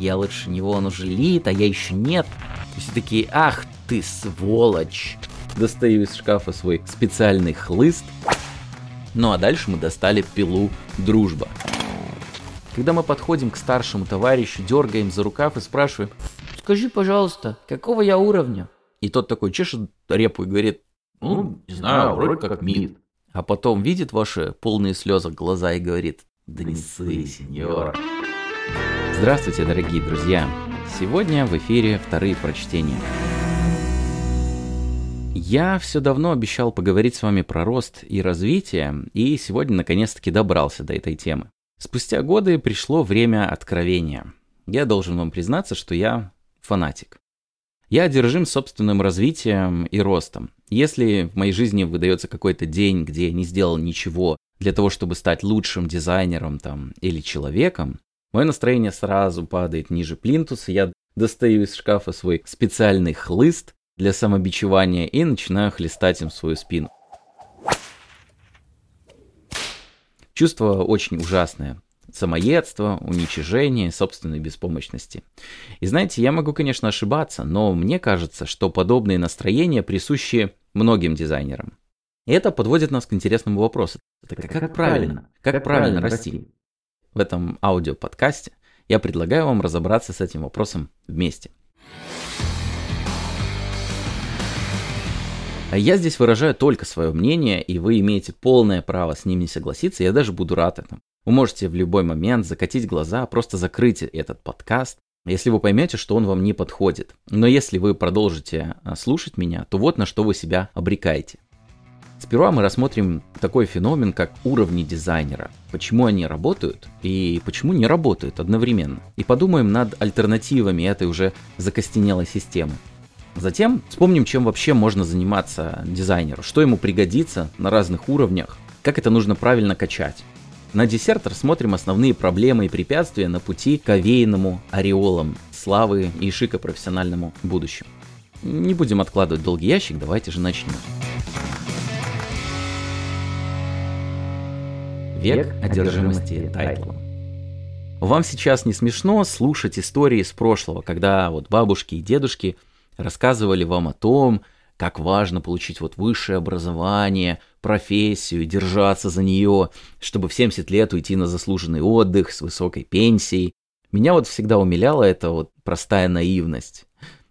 я лучше него, он уже лит, а я еще нет. И все такие, ах ты сволочь. Достаю из шкафа свой специальный хлыст. Ну а дальше мы достали пилу «Дружба». Когда мы подходим к старшему товарищу, дергаем за рукав и спрашиваем, скажи, пожалуйста, какого я уровня? И тот такой чешет репу и говорит, ну, не знаю, вроде как мид. А потом видит ваши полные слезы глаза и говорит, да не ссы, сеньор. Здравствуйте, дорогие друзья. Сегодня в эфире вторые прочтения. Я все давно обещал поговорить с вами про рост и развитие, и сегодня наконец-таки добрался до этой темы. Спустя годы пришло время откровения. Я должен вам признаться, что я фанатик. Я одержим собственным развитием и ростом. Если в моей жизни выдается какой-то день, где я не сделал ничего для того, чтобы стать лучшим дизайнером там, или человеком, мое настроение сразу падает ниже плинтуса, я достаю из шкафа свой специальный хлыст для самобичевания и начинаю хлестать им свою спину. Чувство очень ужасное. Самоедство, уничижение, собственной беспомощности. И знаете, я могу, конечно, ошибаться, но мне кажется, что подобные настроения присущи многим дизайнерам. И это подводит нас к интересному вопросу. Так как, как правильно? Как, правильно расти? В этом аудиоподкасте я предлагаю вам разобраться с этим вопросом вместе. А я здесь выражаю только свое мнение, и вы имеете полное право с ним не согласиться, я даже буду рад этому. Вы можете в любой момент закатить глаза, просто закрыть этот подкаст, если вы поймете, что он вам не подходит. Но если вы продолжите а, слушать меня, то вот на что вы себя обрекаете. Сперва мы рассмотрим такой феномен, как уровни дизайнера. Почему они работают и почему не работают одновременно. И подумаем над альтернативами этой уже закостенелой системы. Затем вспомним, чем вообще можно заниматься дизайнеру, что ему пригодится на разных уровнях, как это нужно правильно качать. На десерт рассмотрим основные проблемы и препятствия на пути к овеянному ореолам славы и шика профессиональному будущему. Не будем откладывать долгий ящик, давайте же начнем. Век одержимости тайтлом. Вам сейчас не смешно слушать истории из прошлого, когда вот бабушки и дедушки – рассказывали вам о том, как важно получить вот высшее образование, профессию, держаться за нее, чтобы в 70 лет уйти на заслуженный отдых с высокой пенсией. Меня вот всегда умиляла эта вот простая наивность.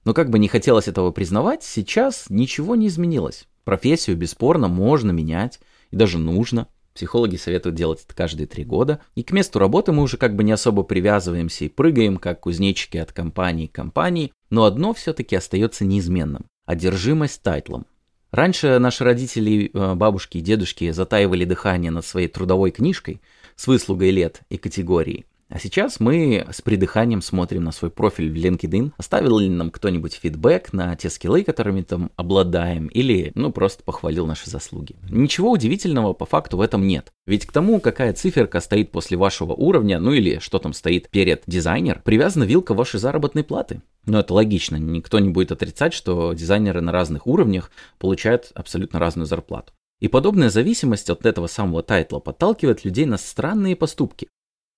Но как бы не хотелось этого признавать, сейчас ничего не изменилось. Профессию бесспорно можно менять, и даже нужно – Психологи советуют делать это каждые три года. И к месту работы мы уже как бы не особо привязываемся и прыгаем, как кузнечики от компании к компании. Но одно все-таки остается неизменным – одержимость тайтлом. Раньше наши родители, э, бабушки и дедушки затаивали дыхание над своей трудовой книжкой с выслугой лет и категории. А сейчас мы с придыханием смотрим на свой профиль в LinkedIn, оставил ли нам кто-нибудь фидбэк на те скиллы, которыми там обладаем, или, ну, просто похвалил наши заслуги. Ничего удивительного по факту в этом нет. Ведь к тому, какая циферка стоит после вашего уровня, ну или что там стоит перед дизайнер, привязана вилка вашей заработной платы. Но это логично, никто не будет отрицать, что дизайнеры на разных уровнях получают абсолютно разную зарплату. И подобная зависимость от этого самого title а подталкивает людей на странные поступки.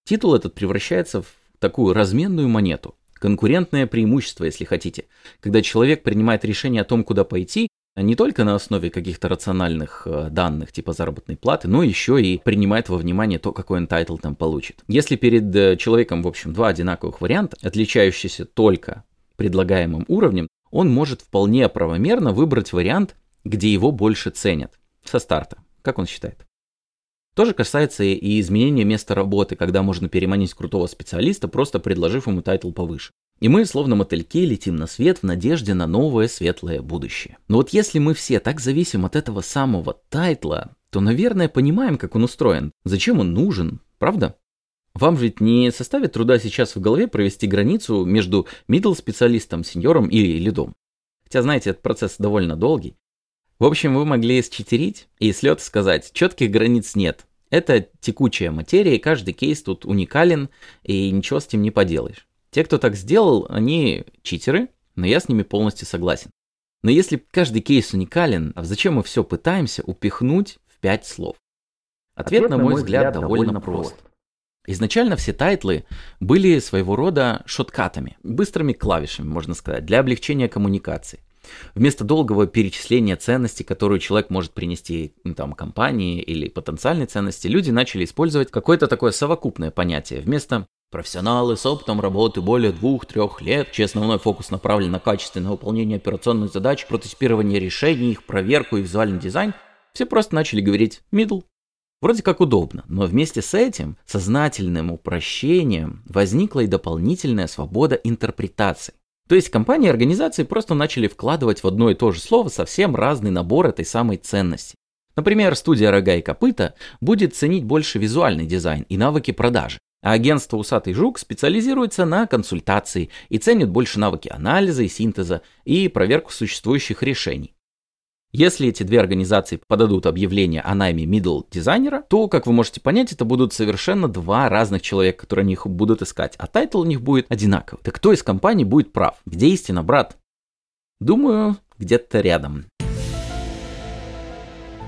Титул этот превращается в такую разменную монету, конкурентное преимущество, если хотите, когда человек принимает решение о том, куда пойти, а не только на основе каких-то рациональных э, данных типа заработной платы, но еще и принимает во внимание то, какой он title там получит. Если перед э, человеком, в общем, два одинаковых варианта, отличающиеся только предлагаемым уровнем, он может вполне правомерно выбрать вариант, где его больше ценят со старта. Как он считает? То касается и изменения места работы, когда можно переманить крутого специалиста, просто предложив ему title повыше. И мы, словно мотыльки, летим на свет в надежде на новое светлое будущее. Но вот если мы все так зависим от этого самого тайтла, то, наверное, понимаем, как он устроен, зачем он нужен, правда? Вам ведь не составит труда сейчас в голове провести границу между middle специалистом, сеньором или лидом. Хотя, знаете, этот процесс довольно долгий. В общем, вы могли считерить и с сказать, четких границ нет. Это текучая материя, и каждый кейс тут уникален, и ничего с этим не поделаешь. Те, кто так сделал, они читеры, но я с ними полностью согласен. Но если каждый кейс уникален, а зачем мы все пытаемся упихнуть в пять слов? Ответ, Ответ на мой взгляд, довольно прост. Изначально все тайтлы были своего рода shortcut ами, быстрыми клавишами, можно сказать, для облегчения коммуникации. Вместо долгого перечисления ценностей, которые человек может принести ну, там, компании или потенциальной ценности, люди начали использовать какое-то такое совокупное понятие. Вместо Профессионалы с опытом работы более двух-трех лет, чьи основной фокус направлен на качественное выполнение операционных задач, прототипирование решений, их проверку и визуальный дизайн, все просто начали говорить middle. Вроде как удобно, но вместе с этим сознательным упрощением возникла и дополнительная свобода интерпретации. То есть компании и организации просто начали вкладывать в одно и то же слово совсем разный набор этой самой ценности. Например, студия «Рога и копыта» будет ценить больше визуальный дизайн и навыки продажи, а агентство «Усатый жук» специализируется на консультации и ценит больше навыки анализа и синтеза и проверку существующих решений. Если эти две организации подадут объявление о найме middle дизайнера, то, как вы можете понять, это будут совершенно два разных человека, которые они их будут искать, а title у них будет одинаковый. Так кто из компаний будет прав? Где истина, брат? Думаю, где-то рядом.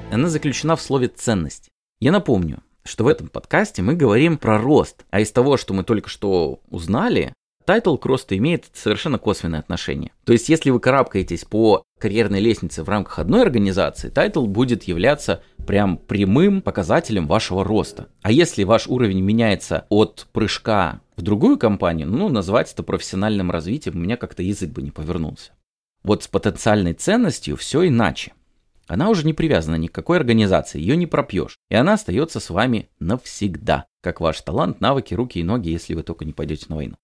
Она заключена в слове «ценность». Я напомню, что в этом подкасте мы говорим про рост, а из того, что мы только что узнали, title к росту имеет совершенно косвенное отношение. То есть, если вы карабкаетесь по карьерной лестнице в рамках одной организации, title будет являться прям прямым показателем вашего роста. А если ваш уровень меняется от прыжка в другую компанию, ну, назвать это профессиональным развитием, у меня как-то язык бы не повернулся. Вот с потенциальной ценностью все иначе. Она уже не привязана ни к какой организации, ее не пропьешь, и она остается с вами навсегда, как ваш талант, навыки, руки и ноги, если вы только не пойдете на войну.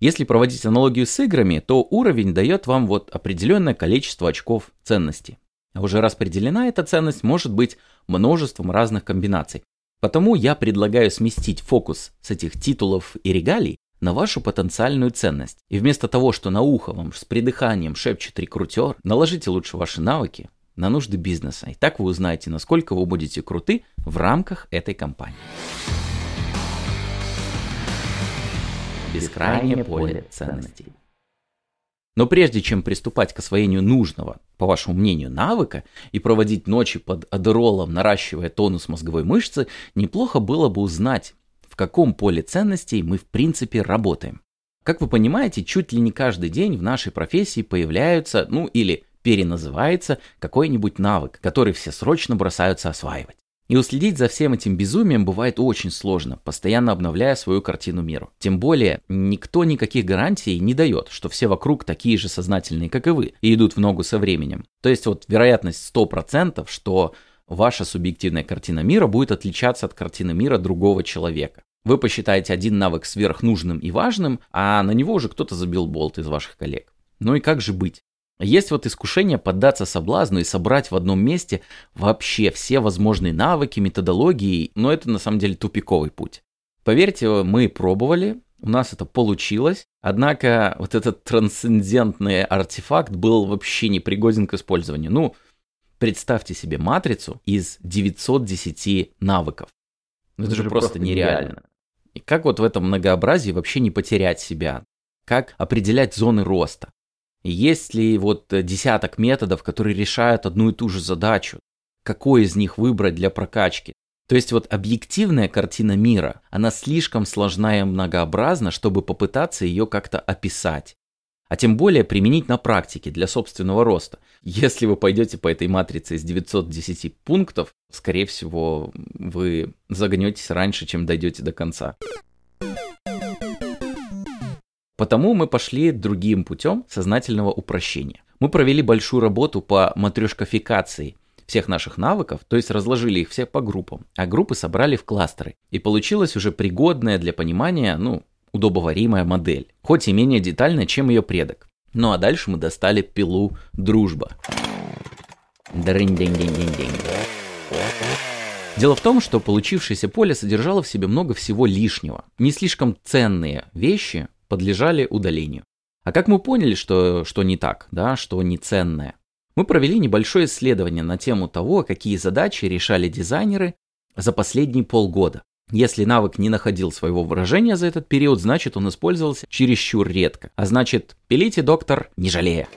Если проводить аналогию с играми, то уровень дает вам вот определенное количество очков ценности. А уже распределена эта ценность может быть множеством разных комбинаций. Потому я предлагаю сместить фокус с этих титулов и регалий на вашу потенциальную ценность. И вместо того, что на ухо вам с придыханием шепчет рекрутер, наложите лучше ваши навыки на нужды бизнеса. И так вы узнаете, насколько вы будете круты в рамках этой компании. Бескрайнее поле ценностей. Но прежде чем приступать к освоению нужного, по вашему мнению, навыка и проводить ночи под адеролом, наращивая тонус мозговой мышцы, неплохо было бы узнать, в каком поле ценностей мы в принципе работаем. Как вы понимаете, чуть ли не каждый день в нашей профессии появляются, ну или переназывается какой-нибудь навык, который все срочно бросаются осваивать. И уследить за всем этим безумием бывает очень сложно, постоянно обновляя свою картину миру. Тем более, никто никаких гарантий не дает, что все вокруг такие же сознательные, как и вы, и идут в ногу со временем. То есть вот вероятность 100%, что ваша субъективная картина мира будет отличаться от картины мира другого человека. Вы посчитаете один навык сверхнужным и важным, а на него уже кто-то забил болт из ваших коллег. Ну и как же быть? Есть вот искушение поддаться соблазну и собрать в одном месте вообще все возможные навыки, методологии, но это на самом деле тупиковый путь. Поверьте, мы пробовали, у нас это получилось, однако вот этот трансцендентный артефакт был вообще не пригоден к использованию. Ну, представьте себе матрицу из 910 навыков. Ну, это, это же просто, просто нереально. нереально. И как вот в этом многообразии вообще не потерять себя? Как определять зоны роста? Есть ли вот э, десяток методов, которые решают одну и ту же задачу? Какой из них выбрать для прокачки? То есть вот объективная картина мира, она слишком сложна и многообразна, чтобы попытаться ее как-то описать. А тем более применить на практике для собственного роста. Если вы пойдете по этой матрице из 910 пунктов, скорее всего, вы загнетесь раньше, чем дойдете до конца. Потому мы пошли другим путем сознательного упрощения. Мы провели большую работу по матрешкафикации всех наших навыков, то есть разложили их все по группам, а группы собрали в кластеры. И получилась уже пригодная для понимания, ну, удобоваримая модель, хоть и менее детальная, чем ее предок. Ну а дальше мы достали пилу дружба. Дело в том, что получившееся поле содержало в себе много всего лишнего. Не слишком ценные вещи, подлежали удалению. А как мы поняли, что, что не так, да, что не ценное? Мы провели небольшое исследование на тему того, какие задачи решали дизайнеры за последние полгода. Если навык не находил своего выражения за этот период, значит он использовался чересчур редко. А значит, пилите, доктор, не жалея.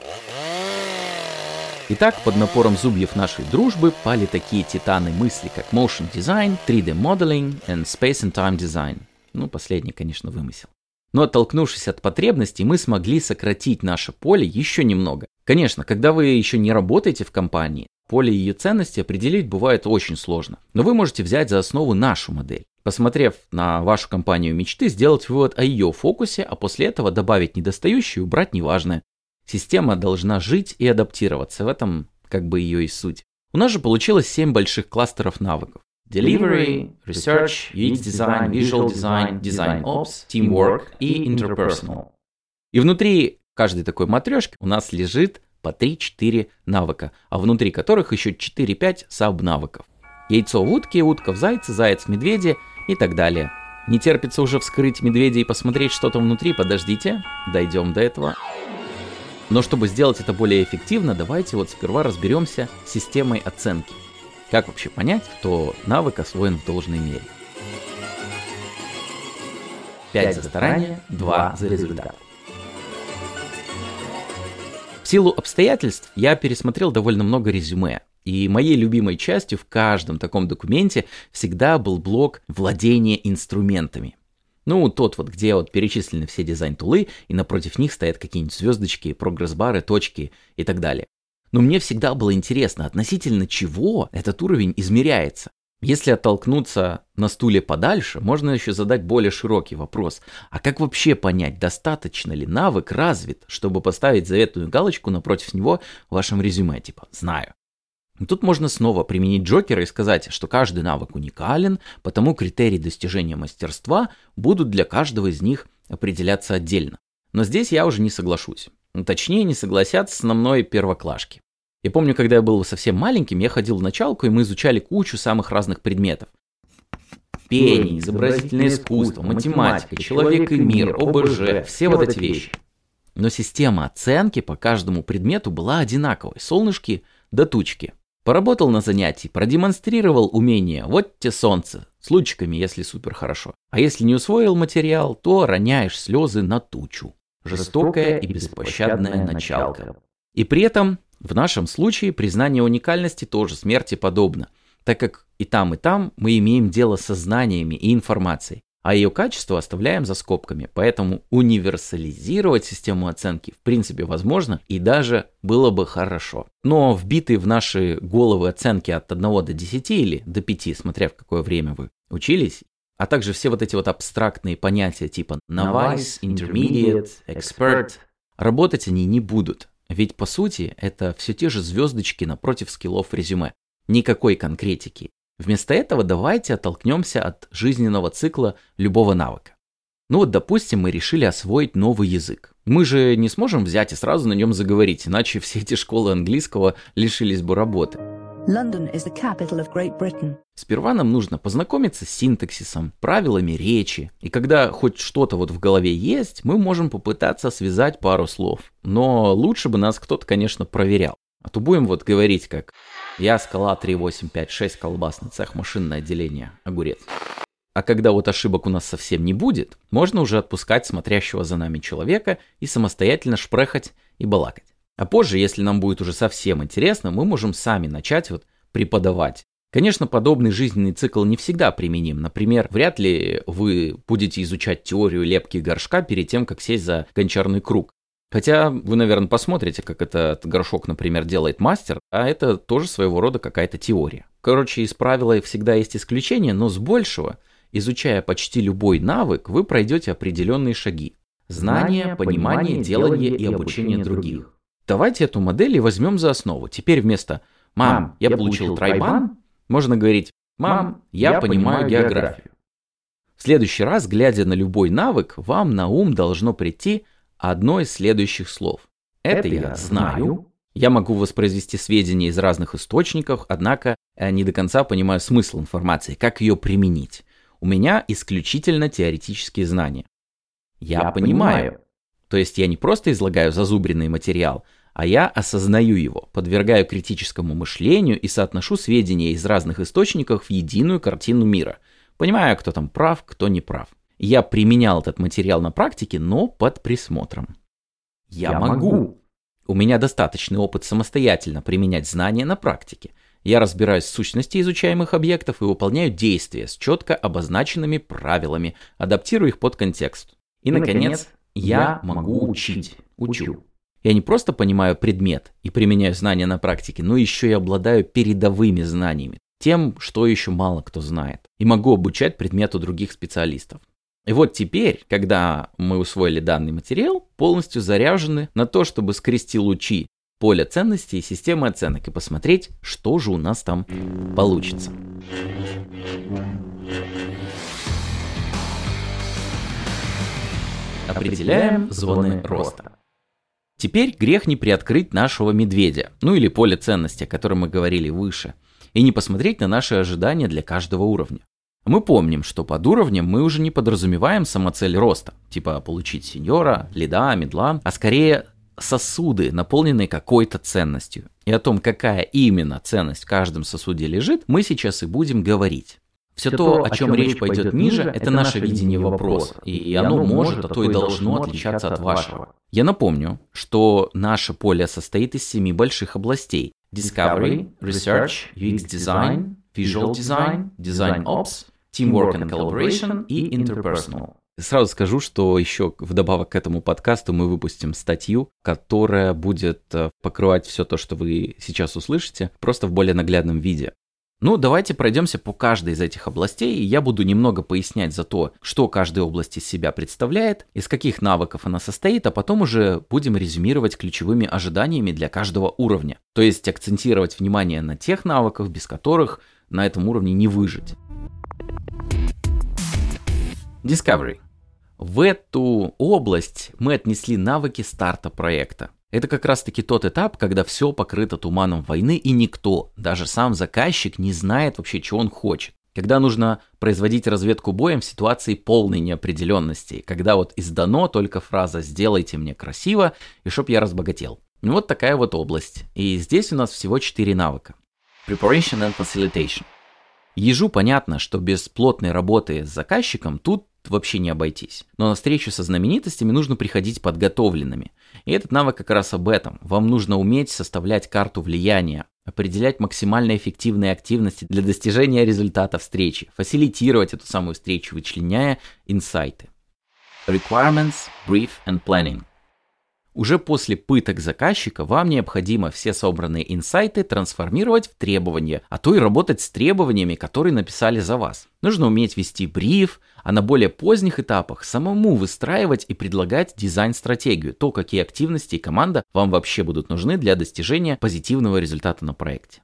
Итак, под напором зубьев нашей дружбы пали такие титаны мысли, как Motion Design, 3D Modeling и Space and Time Design. Ну, последний, конечно, вымысел. Но оттолкнувшись от потребностей, мы смогли сократить наше поле еще немного. Конечно, когда вы еще не работаете в компании, поле ее ценности определить бывает очень сложно. Но вы можете взять за основу нашу модель. Посмотрев на вашу компанию мечты, сделать вывод о ее фокусе, а после этого добавить недостающее и убрать неважное. Система должна жить и адаптироваться, в этом как бы ее и суть. У нас же получилось 7 больших кластеров навыков. Delivery, Research, UX Design, Visual Design, Design Ops, Teamwork и Interpersonal. И внутри каждой такой матрешки у нас лежит по 3-4 навыка, а внутри которых еще 4-5 саб-навыков. Яйцо в утке, утка в зайце, заяц в медведе и так далее. Не терпится уже вскрыть медведя и посмотреть, что там внутри, подождите, дойдем до этого. Но чтобы сделать это более эффективно, давайте вот сперва разберемся с системой оценки – как вообще понять, что навык освоен в должной мере? 5 за старание, 2 за результат. В силу обстоятельств я пересмотрел довольно много резюме, и моей любимой частью в каждом таком документе всегда был блок владения инструментами. Ну, тот вот, где вот перечислены все дизайн-тулы, и напротив них стоят какие-нибудь звездочки, прогресс-бары, точки и так далее. Но мне всегда было интересно, относительно чего этот уровень измеряется. Если оттолкнуться на стуле подальше, можно еще задать более широкий вопрос. А как вообще понять, достаточно ли навык развит, чтобы поставить заветную галочку напротив него в вашем резюме, типа «знаю». Но тут можно снова применить Джокера и сказать, что каждый навык уникален, потому критерии достижения мастерства будут для каждого из них определяться отдельно. Но здесь я уже не соглашусь. Ну, точнее, не согласятся со мной первоклашки. Я помню, когда я был совсем маленьким, я ходил в началку, и мы изучали кучу самых разных предметов. Пение, изобразительное искусство, математика, человек и мир, ОБЖ, все вот эти вещи. Но система оценки по каждому предмету была одинаковой, солнышки до тучки. Поработал на занятии, продемонстрировал умение, вот те солнце, с лучиками, если супер хорошо. А если не усвоил материал, то роняешь слезы на тучу жестокая и беспощадная началка. И при этом в нашем случае признание уникальности тоже смерти подобно, так как и там, и там мы имеем дело со знаниями и информацией, а ее качество оставляем за скобками. Поэтому универсализировать систему оценки в принципе возможно и даже было бы хорошо. Но вбитые в наши головы оценки от 1 до 10 или до 5, смотря в какое время вы учились, а также все вот эти вот абстрактные понятия типа novice, intermediate, expert, работать они не будут. Ведь по сути это все те же звездочки напротив скиллов резюме. Никакой конкретики. Вместо этого давайте оттолкнемся от жизненного цикла любого навыка. Ну вот, допустим, мы решили освоить новый язык. Мы же не сможем взять и сразу на нем заговорить, иначе все эти школы английского лишились бы работы. London is the capital of Great Britain. Сперва нам нужно познакомиться с синтаксисом, правилами речи. И когда хоть что-то вот в голове есть, мы можем попытаться связать пару слов. Но лучше бы нас кто-то, конечно, проверял. А то будем вот говорить как «Я скала 3856, колбасный цех, машинное отделение, огурец». А когда вот ошибок у нас совсем не будет, можно уже отпускать смотрящего за нами человека и самостоятельно шпрехать и балакать. А позже, если нам будет уже совсем интересно, мы можем сами начать вот преподавать. Конечно, подобный жизненный цикл не всегда применим. Например, вряд ли вы будете изучать теорию лепки горшка перед тем, как сесть за гончарный круг. Хотя вы, наверное, посмотрите, как этот горшок, например, делает мастер, а это тоже своего рода какая-то теория. Короче, из правила всегда есть исключения, но с большего, изучая почти любой навык, вы пройдете определенные шаги. Знание, понимание, делание и обучение других. Давайте эту модель и возьмем за основу. Теперь вместо «Мам, я получил тройбан» можно говорить «Мам, я понимаю географию». В следующий раз, глядя на любой навык, вам на ум должно прийти одно из следующих слов. Это я знаю. Я могу воспроизвести сведения из разных источников, однако я не до конца понимаю смысл информации, как ее применить. У меня исключительно теоретические знания. Я, я понимаю. понимаю. То есть я не просто излагаю зазубренный материал, а я осознаю его, подвергаю критическому мышлению и соотношу сведения из разных источников в единую картину мира. Понимаю, кто там прав, кто не прав. Я применял этот материал на практике, но под присмотром. Я, я могу. могу. У меня достаточный опыт самостоятельно применять знания на практике. Я разбираюсь в сущности изучаемых объектов и выполняю действия с четко обозначенными правилами, адаптирую их под контекст. И, наконец, я могу учить. Учу. Я не просто понимаю предмет и применяю знания на практике, но еще и обладаю передовыми знаниями, тем, что еще мало кто знает, и могу обучать предмету других специалистов. И вот теперь, когда мы усвоили данный материал, полностью заряжены на то, чтобы скрести лучи поля ценностей и системы оценок и посмотреть, что же у нас там получится. Определяем зоны роста. Теперь грех не приоткрыть нашего медведя, ну или поле ценности, о котором мы говорили выше, и не посмотреть на наши ожидания для каждого уровня. Мы помним, что под уровнем мы уже не подразумеваем самоцель роста, типа получить сеньора, лида, медла, а скорее сосуды, наполненные какой-то ценностью. И о том, какая именно ценность в каждом сосуде лежит, мы сейчас и будем говорить. Все, то, о чем, речь пойдет ниже, это наше видение вопроса, и оно может, а то и должно отличаться от вашего. Я напомню, что наше поле состоит из семи больших областей. Discovery, Research, UX Design, Visual Design, Design Ops, Teamwork and Collaboration и Interpersonal. Сразу скажу, что еще вдобавок к этому подкасту мы выпустим статью, которая будет э, покрывать все то, что вы сейчас услышите, просто в более наглядном виде. Ну, давайте пройдемся по каждой из этих областей, и я буду немного пояснять за то, что каждая область из себя представляет, из каких навыков она состоит, а потом уже будем резюмировать ключевыми ожиданиями для каждого уровня. То есть акцентировать внимание на тех навыках, без которых на этом уровне не выжить. Discovery. В эту область мы отнесли навыки старта проекта. Это как раз таки тот этап, когда все покрыто туманом войны и никто, даже сам заказчик, не знает вообще, чего он хочет. Когда нужно производить разведку боем в ситуации полной неопределенности, когда вот издано только фраза «сделайте мне красиво» и чтоб я разбогател. Ну вот такая вот область. И здесь у нас всего 4 навыка. Preparation and Facilitation. Ежу понятно, что без плотной работы с заказчиком тут вообще не обойтись. Но на встречу со знаменитостями нужно приходить подготовленными. И этот навык как раз об этом. Вам нужно уметь составлять карту влияния, определять максимально эффективные активности для достижения результата встречи, фасилитировать эту самую встречу, вычленяя инсайты. Requirements, Brief and Planning. Уже после пыток заказчика вам необходимо все собранные инсайты трансформировать в требования, а то и работать с требованиями, которые написали за вас. Нужно уметь вести бриф, а на более поздних этапах самому выстраивать и предлагать дизайн-стратегию, то, какие активности и команда вам вообще будут нужны для достижения позитивного результата на проекте.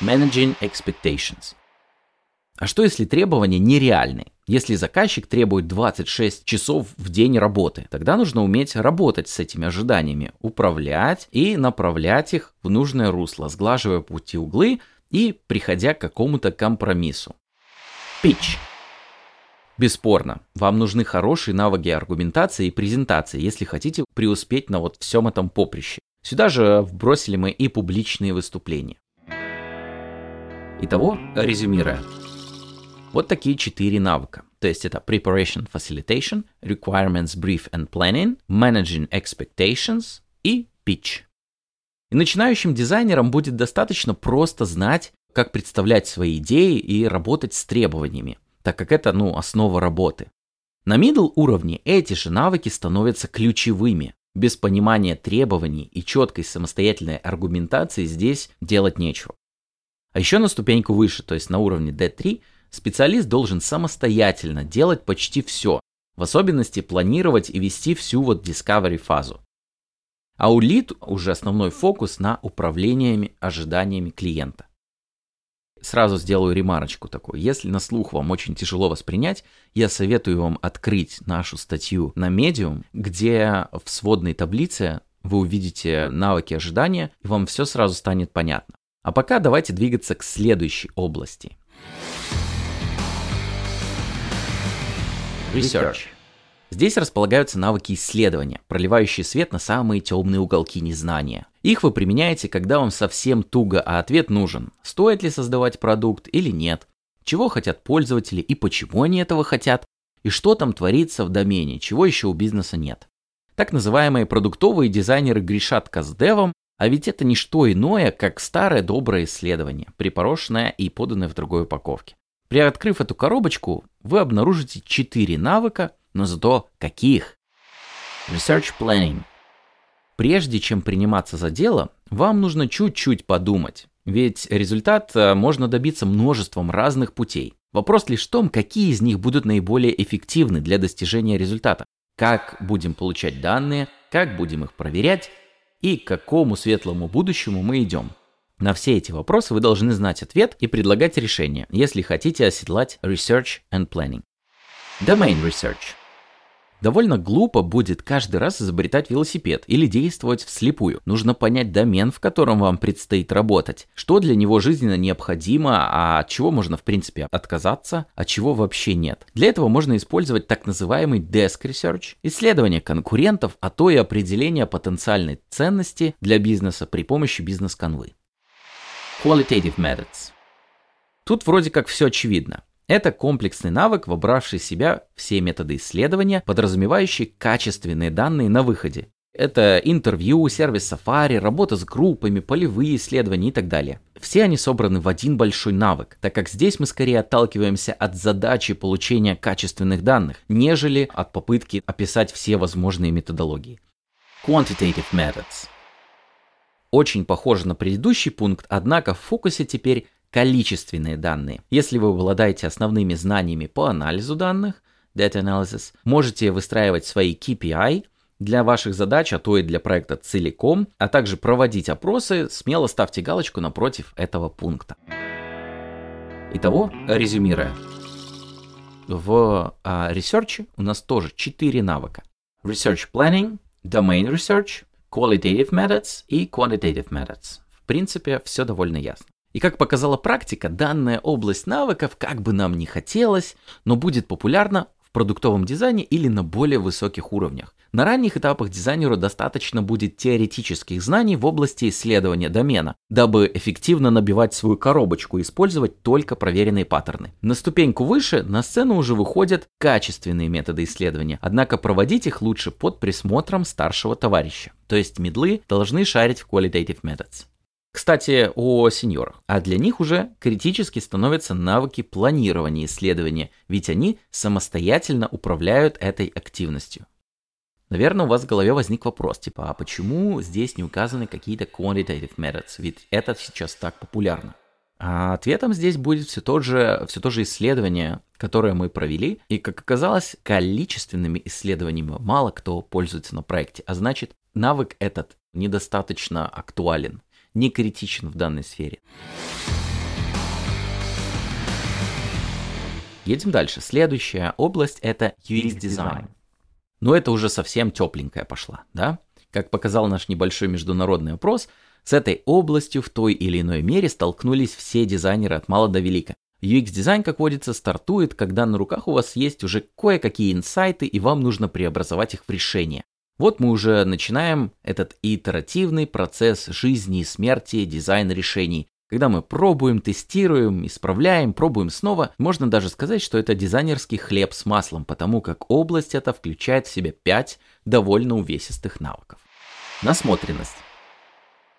Managing Expectations. А что если требования нереальны? Если заказчик требует 26 часов в день работы, тогда нужно уметь работать с этими ожиданиями, управлять и направлять их в нужное русло, сглаживая пути углы и приходя к какому-то компромиссу. Pitch. Бесспорно, вам нужны хорошие навыки аргументации и презентации, если хотите преуспеть на вот всем этом поприще. Сюда же вбросили мы и публичные выступления. Итого, резюмируя. Вот такие четыре навыка. То есть это Preparation Facilitation, Requirements Brief and Planning, Managing Expectations и Pitch. И начинающим дизайнерам будет достаточно просто знать, как представлять свои идеи и работать с требованиями, так как это, ну, основа работы. На middle уровне эти же навыки становятся ключевыми. Без понимания требований и четкой самостоятельной аргументации здесь делать нечего. А еще на ступеньку выше, то есть на уровне D3, Специалист должен самостоятельно делать почти все, в особенности планировать и вести всю вот discovery фазу. А у lead уже основной фокус на управлениями ожиданиями клиента. Сразу сделаю ремарочку такую. Если на слух вам очень тяжело воспринять, я советую вам открыть нашу статью на Medium, где в сводной таблице вы увидите навыки ожидания, и вам все сразу станет понятно. А пока давайте двигаться к следующей области. Research. Здесь располагаются навыки исследования, проливающие свет на самые темные уголки незнания. Их вы применяете, когда вам совсем туго, а ответ нужен. Стоит ли создавать продукт или нет? Чего хотят пользователи и почему они этого хотят? И что там творится в домене, чего еще у бизнеса нет? Так называемые продуктовые дизайнеры грешат каздевом, А ведь это не что иное, как старое доброе исследование, припорошенное и поданное в другой упаковке. Приоткрыв эту коробочку, вы обнаружите 4 навыка, но зато каких? Research Planning. Прежде чем приниматься за дело, вам нужно чуть-чуть подумать, ведь результат э, можно добиться множеством разных путей. Вопрос лишь в том, какие из них будут наиболее эффективны для достижения результата. Как будем получать данные, как будем их проверять и к какому светлому будущему мы идем. На все эти вопросы вы должны знать ответ и предлагать решение, если хотите оседлать Research and Planning. Domain Research – Довольно глупо будет каждый раз изобретать велосипед или действовать вслепую. Нужно понять домен, в котором вам предстоит работать, что для него жизненно необходимо, а от чего можно в принципе отказаться, а чего вообще нет. Для этого можно использовать так называемый desk research, исследование конкурентов, а то и определение потенциальной ценности для бизнеса при помощи бизнес-конвы. Qualitative methods. Тут вроде как все очевидно. Это комплексный навык, вобравший в себя все методы исследования, подразумевающие качественные данные на выходе. Это интервью, сервис Safari, работа с группами, полевые исследования и так далее. Все они собраны в один большой навык, так как здесь мы скорее отталкиваемся от задачи получения качественных данных, нежели от попытки описать все возможные методологии. Quantitative Methods. Очень похоже на предыдущий пункт, однако в фокусе теперь количественные данные. Если вы обладаете основными знаниями по анализу данных, Data Analysis, можете выстраивать свои KPI для ваших задач, а то и для проекта целиком, а также проводить опросы, смело ставьте галочку напротив этого пункта. Итого, резюмируя. В а, Research у нас тоже 4 навыка. Research Planning, Domain Research, Qualitative Methods и Quantitative Methods. В принципе, все довольно ясно. И как показала практика, данная область навыков, как бы нам ни хотелось, но будет популярна продуктовом дизайне или на более высоких уровнях. На ранних этапах дизайнеру достаточно будет теоретических знаний в области исследования домена, дабы эффективно набивать свою коробочку и использовать только проверенные паттерны. На ступеньку выше на сцену уже выходят качественные методы исследования, однако проводить их лучше под присмотром старшего товарища. То есть медлы должны шарить в Qualitative Methods. Кстати, о сеньорах. А для них уже критически становятся навыки планирования исследования, ведь они самостоятельно управляют этой активностью. Наверное, у вас в голове возник вопрос, типа, а почему здесь не указаны какие-то quantitative methods, ведь это сейчас так популярно. А ответом здесь будет все, тот же, все то же исследование, которое мы провели, и, как оказалось, количественными исследованиями мало кто пользуется на проекте, а значит, навык этот недостаточно актуален не критичен в данной сфере. Едем дальше. Следующая область это UX дизайн. Но это уже совсем тепленькая пошла, да? Как показал наш небольшой международный опрос, с этой областью в той или иной мере столкнулись все дизайнеры от мала до велика. UX-дизайн, как водится, стартует, когда на руках у вас есть уже кое-какие инсайты, и вам нужно преобразовать их в решение. Вот мы уже начинаем этот итеративный процесс жизни и смерти дизайн решений. Когда мы пробуем, тестируем, исправляем, пробуем снова, можно даже сказать, что это дизайнерский хлеб с маслом, потому как область эта включает в себя 5 довольно увесистых навыков. Насмотренность.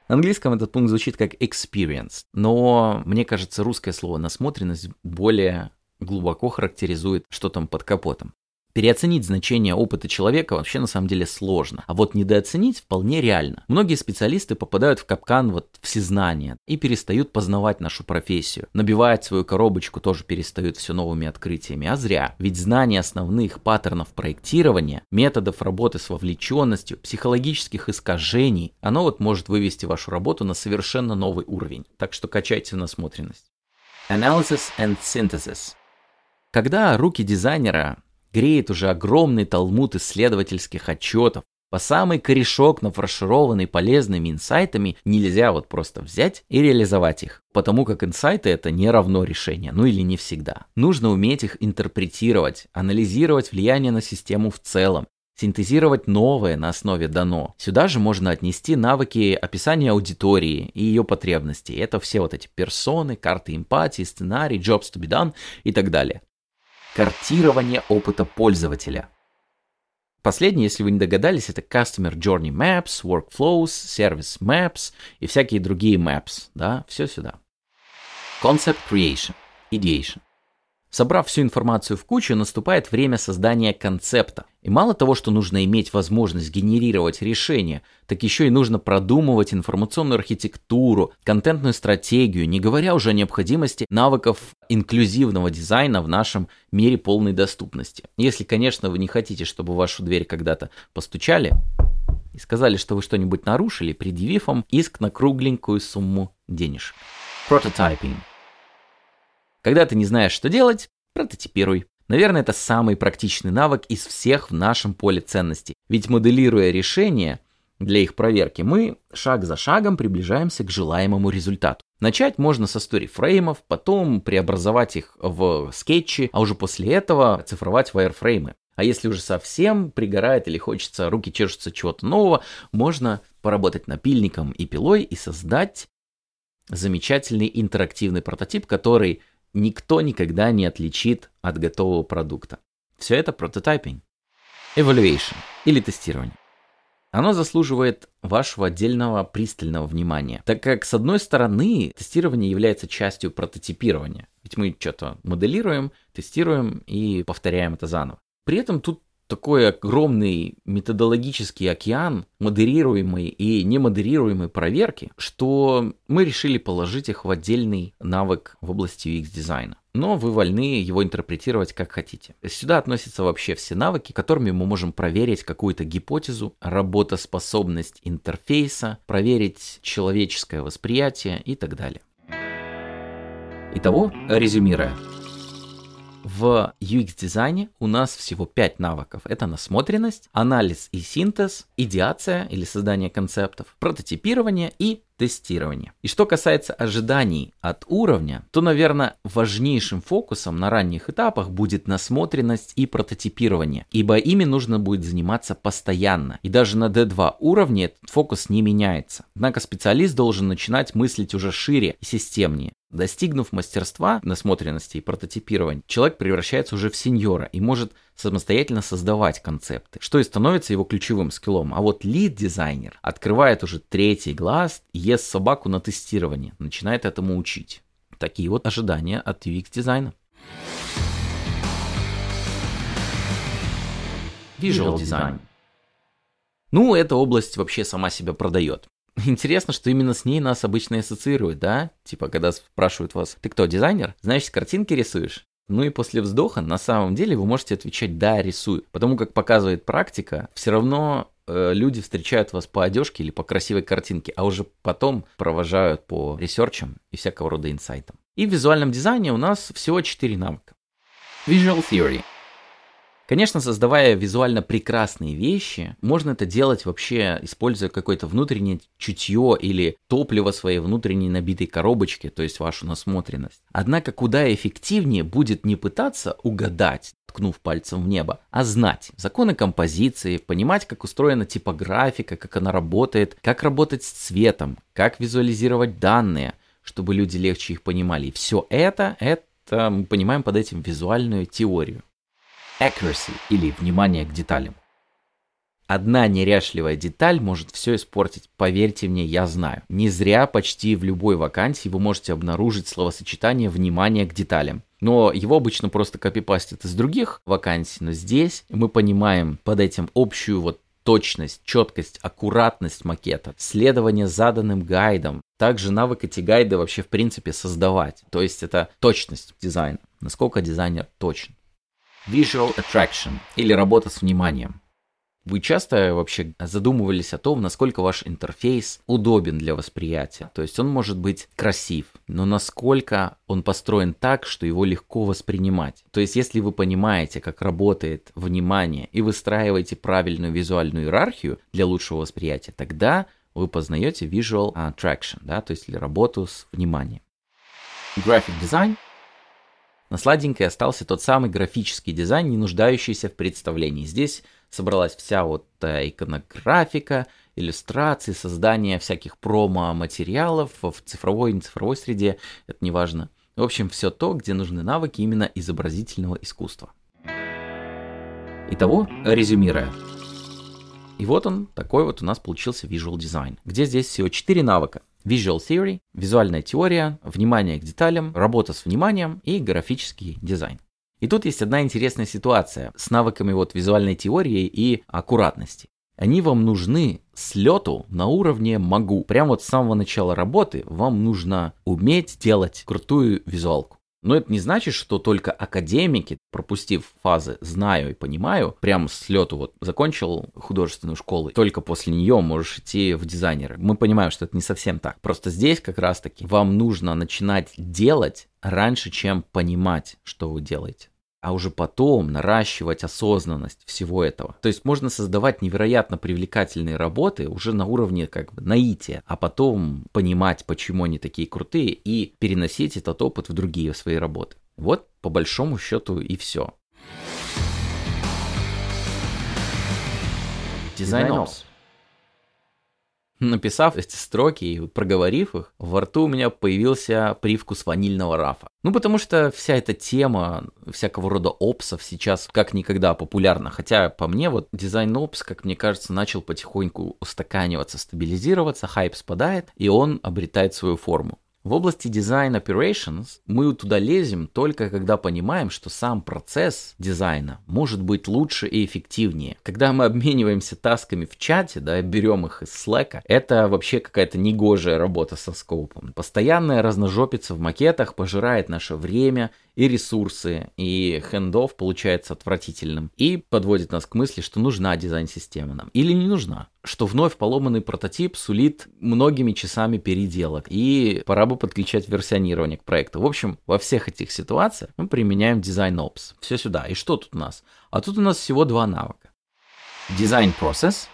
На английском этот пункт звучит как experience, но мне кажется, русское слово насмотренность более глубоко характеризует, что там под капотом. Переоценить значение опыта человека вообще на самом деле сложно, а вот недооценить вполне реально. Многие специалисты попадают в капкан вот всезнания и перестают познавать нашу профессию. Набивать свою коробочку тоже перестают все новыми открытиями, а зря. Ведь знание основных паттернов проектирования, методов работы с вовлеченностью, психологических искажений, оно вот может вывести вашу работу на совершенно новый уровень. Так что качайте насмотренность. Analysis and Synthesis. Когда руки дизайнера греет уже огромный талмуд исследовательских отчетов. По самый корешок, нафаршированный полезными инсайтами, нельзя вот просто взять и реализовать их. Потому как инсайты это не равно решение, ну или не всегда. Нужно уметь их интерпретировать, анализировать влияние на систему в целом, синтезировать новое на основе дано. Сюда же можно отнести навыки описания аудитории и ее потребностей. Это все вот эти персоны, карты эмпатии, сценарий, jobs to be done и так далее. Картирование опыта пользователя. Последнее, если вы не догадались, это Customer Journey Maps, Workflows, Service Maps и всякие другие maps, да, все сюда. Concept Creation, Ideation. Собрав всю информацию в кучу, наступает время создания концепта. И мало того, что нужно иметь возможность генерировать решения, так еще и нужно продумывать информационную архитектуру, контентную стратегию, не говоря уже о необходимости навыков инклюзивного дизайна в нашем мире полной доступности. Если, конечно, вы не хотите, чтобы в вашу дверь когда-то постучали и сказали, что вы что-нибудь нарушили, предъявив вам иск на кругленькую сумму денежек. Прототипинг. Когда ты не знаешь, что делать, прототипируй. Наверное, это самый практичный навык из всех в нашем поле ценностей. Ведь моделируя решения для их проверки, мы шаг за шагом приближаемся к желаемому результату. Начать можно со сторифреймов, потом преобразовать их в скетчи, а уже после этого цифровать вайрфреймы. А если уже совсем пригорает или хочется, руки чешутся чего-то нового, можно поработать напильником и пилой и создать замечательный интерактивный прототип, который никто никогда не отличит от готового продукта. Все это прототипинг. Evaluation или тестирование. Оно заслуживает вашего отдельного пристального внимания, так как, с одной стороны, тестирование является частью прототипирования. Ведь мы что-то моделируем, тестируем и повторяем это заново. При этом тут такой огромный методологический океан модерируемой и немодерируемой проверки, что мы решили положить их в отдельный навык в области UX-дизайна. Но вы вольны его интерпретировать как хотите. Сюда относятся вообще все навыки, которыми мы можем проверить какую-то гипотезу, работоспособность интерфейса, проверить человеческое восприятие и так далее. Итого, резюмируя, в UX-дизайне у нас всего 5 навыков. Это насмотренность, анализ и синтез, идеация или создание концептов, прототипирование и тестирование. И что касается ожиданий от уровня, то, наверное, важнейшим фокусом на ранних этапах будет насмотренность и прототипирование, ибо ими нужно будет заниматься постоянно. И даже на D2 уровне этот фокус не меняется. Однако специалист должен начинать мыслить уже шире и системнее. Достигнув мастерства, насмотренности и прототипирования, человек превращается уже в сеньора и может самостоятельно создавать концепты, что и становится его ключевым скиллом. А вот лид-дизайнер открывает уже третий глаз, ест собаку на тестирование, начинает этому учить. Такие вот ожидания от UX-дизайна. Visual Design. Ну, эта область вообще сама себя продает. Интересно, что именно с ней нас обычно ассоциируют, да? Типа, когда спрашивают вас, ты кто, дизайнер? Значит, картинки рисуешь? Ну и после вздоха на самом деле вы можете отвечать «да, рисую». Потому как показывает практика, все равно э, люди встречают вас по одежке или по красивой картинке, а уже потом провожают по ресерчам и всякого рода инсайтам. И в визуальном дизайне у нас всего 4 навыка. Visual Theory – Конечно, создавая визуально прекрасные вещи, можно это делать вообще, используя какое-то внутреннее чутье или топливо своей внутренней набитой коробочки, то есть вашу насмотренность. Однако куда эффективнее будет не пытаться угадать, ткнув пальцем в небо, а знать законы композиции, понимать, как устроена типографика, как она работает, как работать с цветом, как визуализировать данные, чтобы люди легче их понимали. И все это, это мы понимаем под этим визуальную теорию accuracy или внимание к деталям. Одна неряшливая деталь может все испортить, поверьте мне, я знаю. Не зря почти в любой вакансии вы можете обнаружить словосочетание «внимание к деталям». Но его обычно просто копипастят из других вакансий, но здесь мы понимаем под этим общую вот точность, четкость, аккуратность макета, следование заданным гайдам. Также навык эти гайды вообще в принципе создавать. То есть это точность дизайна, насколько дизайнер точен. Visual Attraction или работа с вниманием. Вы часто вообще задумывались о том, насколько ваш интерфейс удобен для восприятия? То есть он может быть красив, но насколько он построен так, что его легко воспринимать? То есть если вы понимаете, как работает внимание и выстраиваете правильную визуальную иерархию для лучшего восприятия, тогда вы познаете Visual Attraction, да, то есть работу с вниманием. Graphic Design на сладенькой остался тот самый графический дизайн, не нуждающийся в представлении. Здесь собралась вся вот иконографика, иллюстрации, создание всяких промо-материалов в цифровой и нецифровой среде, это не важно. В общем, все то, где нужны навыки именно изобразительного искусства. Итого, резюмируя, И вот он, такой вот у нас получился Visual Design, где здесь всего 4 навыка. Visual Theory, визуальная теория, внимание к деталям, работа с вниманием и графический дизайн. И тут есть одна интересная ситуация с навыками вот визуальной теории и аккуратности. Они вам нужны с лету на уровне могу. Прямо вот с самого начала работы вам нужно уметь делать крутую визуалку. Но это не значит, что только академики, пропустив фазы «знаю» и «понимаю», прям с лету вот закончил художественную школу, только после нее можешь идти в дизайнеры. Мы понимаем, что это не совсем так. Просто здесь как раз-таки вам нужно начинать делать раньше, чем понимать, что вы делаете а уже потом наращивать осознанность всего этого. То есть можно создавать невероятно привлекательные работы уже на уровне как бы наития, а потом понимать, почему они такие крутые и переносить этот опыт в другие свои работы. Вот по большому счету и все. Дизайн Ops. Написав эти строки и проговорив их, во рту у меня появился привкус ванильного рафа. Ну, потому что вся эта тема всякого рода опсов сейчас как никогда популярна. Хотя, по мне, вот design ops, как мне кажется, начал потихоньку устаканиваться, стабилизироваться, хайп спадает, и он обретает свою форму. В области design operations мы туда лезем только когда понимаем, что сам процесс дизайна может быть лучше и эффективнее. Когда мы обмениваемся тасками в чате, да, берем их из Slack, это вообще какая-то негожая работа со scope ом. Постоянная разножопица в макетах пожирает наше время и ресурсы, и хендов получается отвратительным. И подводит нас к мысли, что нужна дизайн-система нам или не нужна. Что вновь поломанный прототип сулит многими часами переделок, и пора бы подключать версионирование к проекту. В общем, во всех этих ситуациях мы применяем дизайн Ops. Все сюда. И что тут у нас? А тут у нас всего два навыка. Дизайн процесс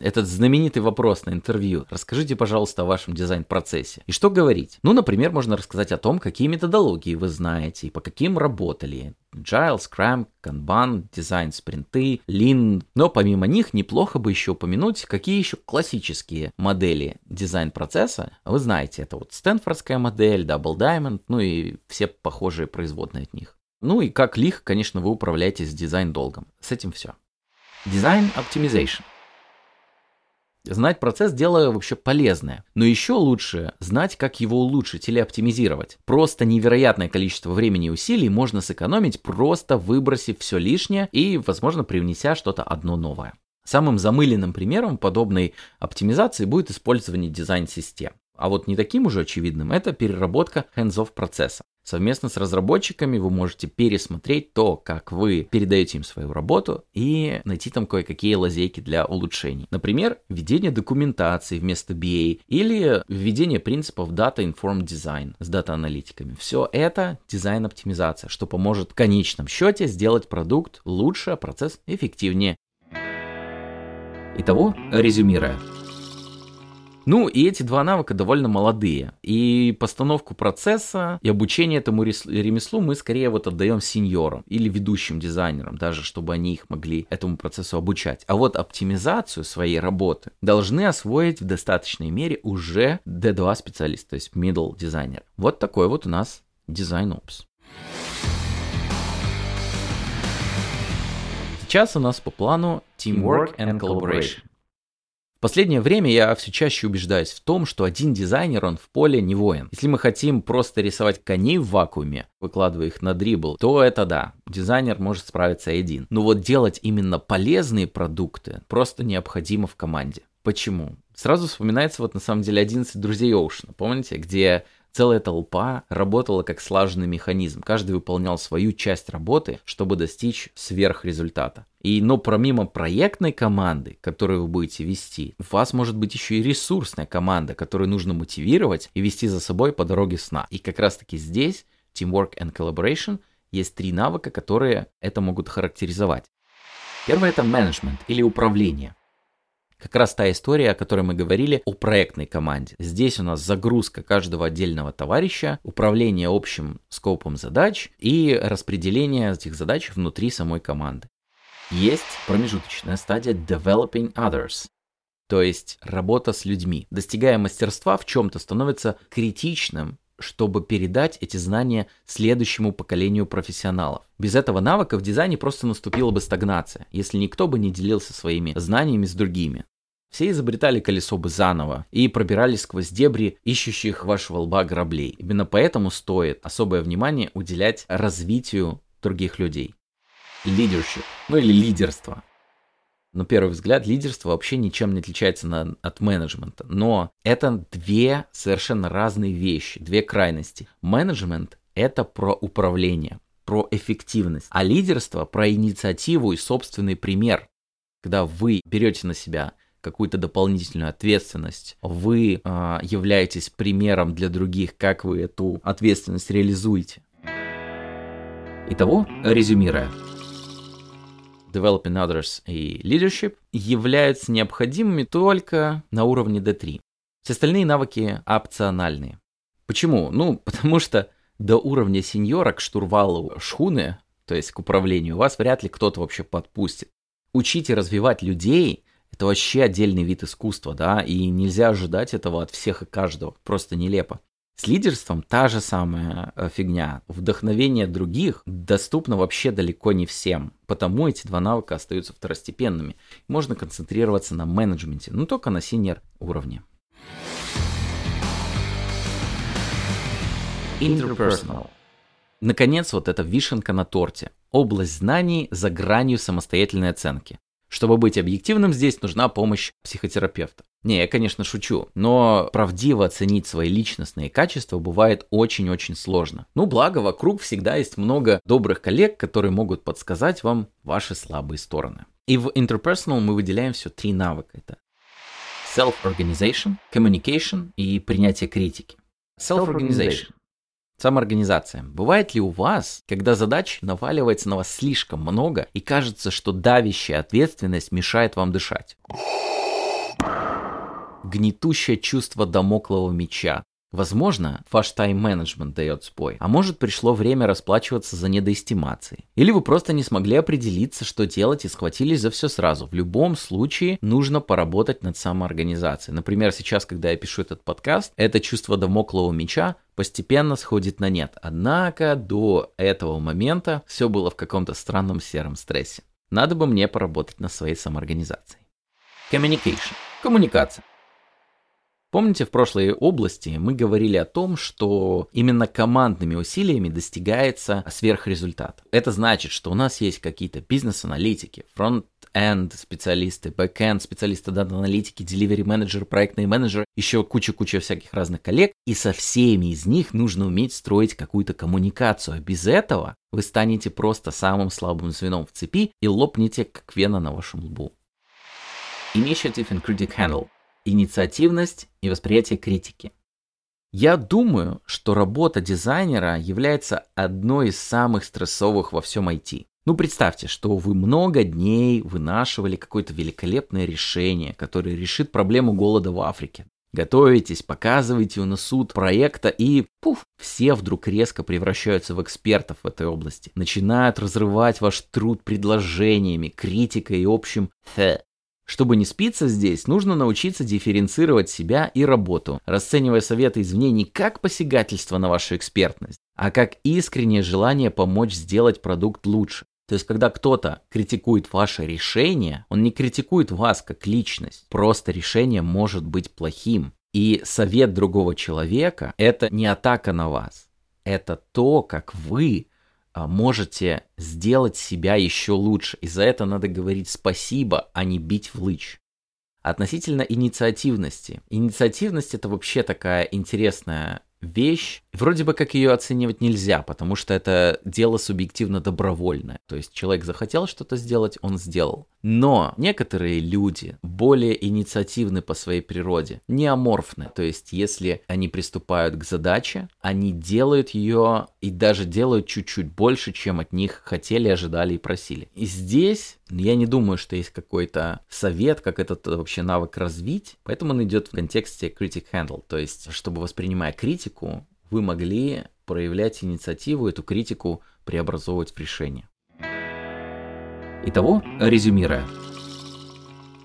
этот знаменитый вопрос на интервью. Расскажите, пожалуйста, о вашем дизайн-процессе. И что говорить? Ну, например, можно рассказать о том, какие методологии вы знаете и по каким работали. Agile, Scrum, Kanban, дизайн спринты, Lean. Но помимо них неплохо бы еще упомянуть, какие еще классические модели дизайн-процесса. Вы знаете, это вот Стэнфордская модель, Double Diamond, ну и все похожие производные от них. Ну и как лих, конечно, вы управляете с дизайн-долгом. С этим все. Дизайн Optimization. Знать процесс – дело вообще полезное. Но еще лучше знать, как его улучшить или оптимизировать. Просто невероятное количество времени и усилий можно сэкономить, просто выбросив все лишнее и, возможно, привнеся что-то одно новое. Самым замыленным примером подобной оптимизации будет использование дизайн-систем. А вот не таким уже очевидным это переработка hands-off процесса. Совместно с разработчиками вы можете пересмотреть то, как вы передаете им свою работу и найти там кое-какие лазейки для улучшений. Например, введение документации вместо BA или введение принципов Data Informed Design с дата-аналитиками. Все это дизайн-оптимизация, что поможет в конечном счете сделать продукт лучше, а процесс эффективнее. Итого, резюмируя, ну, и эти два навыка довольно молодые. И постановку процесса и обучение этому ремеслу мы скорее вот отдаем сеньорам или ведущим дизайнерам, даже чтобы они их могли этому процессу обучать. А вот оптимизацию своей работы должны освоить в достаточной мере уже D2 специалист, то есть middle дизайнер. Вот такой вот у нас дизайн опс. Сейчас у нас по плану Teamwork and Collaboration последнее время я все чаще убеждаюсь в том, что один дизайнер, он в поле не воин. Если мы хотим просто рисовать коней в вакууме, выкладывая их на дрибл, то это да, дизайнер может справиться один. Но вот делать именно полезные продукты просто необходимо в команде. Почему? Сразу вспоминается вот на самом деле 11 друзей Оушена, помните, где Целая толпа работала как слаженный механизм. Каждый выполнял свою часть работы, чтобы достичь сверхрезультата. И, но помимо проектной команды, которую вы будете вести, у вас может быть еще и ресурсная команда, которую нужно мотивировать и вести за собой по дороге сна. И как раз таки здесь Teamwork and Collaboration есть три навыка, которые это могут характеризовать. Первое это менеджмент или управление. Как раз та история, о которой мы говорили, о проектной команде. Здесь у нас загрузка каждого отдельного товарища, управление общим скопом задач и распределение этих задач внутри самой команды. Есть промежуточная стадия Developing Others, то есть работа с людьми. Достигая мастерства в чем-то становится критичным чтобы передать эти знания следующему поколению профессионалов. Без этого навыка в дизайне просто наступила бы стагнация, если никто бы не делился своими знаниями с другими. Все изобретали колесо бы заново и пробирались сквозь дебри ищущих вашего лба граблей. Именно поэтому стоит особое внимание уделять развитию других людей. Leadership, ну или лидерство. На первый взгляд, лидерство вообще ничем не отличается на, от менеджмента. Но это две совершенно разные вещи, две крайности. Менеджмент – это про управление, про эффективность, а лидерство – про инициативу и собственный пример. Когда вы берете на себя какую-то дополнительную ответственность, вы э, являетесь примером для других, как вы эту ответственность реализуете. Итого, резюмируя, Developing Others и Leadership являются необходимыми только на уровне D3. Все остальные навыки опциональные. Почему? Ну, потому что до уровня сеньора к штурвалу шхуны, то есть к управлению, вас вряд ли кто-то вообще подпустит. Учите развивать людей это вообще отдельный вид искусства, да, и нельзя ожидать этого от всех и каждого, просто нелепо. С лидерством та же самая э, фигня. Вдохновение других доступно вообще далеко не всем. Потому эти два навыка остаются второстепенными. Можно концентрироваться на менеджменте, но только на синер уровне. Interpersonal. Наконец, вот эта вишенка на торте. Область знаний за гранью самостоятельной оценки. Чтобы быть объективным, здесь нужна помощь психотерапевта. Не, я, конечно, шучу, но правдиво оценить свои личностные качества бывает очень-очень сложно. Ну, благо, вокруг всегда есть много добрых коллег, которые могут подсказать вам ваши слабые стороны. И в Interpersonal мы выделяем все три навыка. Это self-organization, communication и принятие критики. Self-organization Самоорганизация. Бывает ли у вас, когда задач наваливается на вас слишком много и кажется, что давящая ответственность мешает вам дышать? Гнетущее чувство домоклого меча, Возможно, ваш тайм-менеджмент дает сбой, а может пришло время расплачиваться за недоэстимации. Или вы просто не смогли определиться, что делать и схватились за все сразу. В любом случае нужно поработать над самоорганизацией. Например, сейчас, когда я пишу этот подкаст, это чувство домоклого меча постепенно сходит на нет. Однако до этого момента все было в каком-то странном сером стрессе. Надо бы мне поработать над своей самоорганизацией. Communication. Коммуникация. Помните, в прошлой области мы говорили о том, что именно командными усилиями достигается сверхрезультат. Это значит, что у нас есть какие-то бизнес-аналитики, front-end специалисты, back-end специалисты дата-аналитики, delivery менеджер, проектные менеджеры, еще куча-куча всяких разных коллег, и со всеми из них нужно уметь строить какую-то коммуникацию. Без этого вы станете просто самым слабым звеном в цепи и лопнете, как вена на вашем лбу. Initiative and Critic Handle инициативность и восприятие критики. Я думаю, что работа дизайнера является одной из самых стрессовых во всем IT. Ну представьте, что вы много дней вынашивали какое-то великолепное решение, которое решит проблему голода в Африке. Готовитесь, показываете на суд проекта и пуф, все вдруг резко превращаются в экспертов в этой области. Начинают разрывать ваш труд предложениями, критикой и общим «фэ». Чтобы не спиться здесь, нужно научиться дифференцировать себя и работу, расценивая советы извне не как посягательство на вашу экспертность, а как искреннее желание помочь сделать продукт лучше. То есть, когда кто-то критикует ваше решение, он не критикует вас как личность, просто решение может быть плохим. И совет другого человека – это не атака на вас, это то, как вы можете сделать себя еще лучше. И за это надо говорить спасибо, а не бить в лыч. Относительно инициативности. Инициативность это вообще такая интересная вещь. Вроде бы как ее оценивать нельзя, потому что это дело субъективно добровольное. То есть человек захотел что-то сделать, он сделал. Но некоторые люди более инициативны по своей природе, не аморфны. То есть если они приступают к задаче, они делают ее и даже делают чуть-чуть больше, чем от них хотели, ожидали и просили. И здесь я не думаю, что есть какой-то совет, как этот вообще навык развить, поэтому он идет в контексте critic handle, то есть чтобы воспринимая критику, вы могли проявлять инициативу, эту критику преобразовывать в решение. Итого, резюмируя.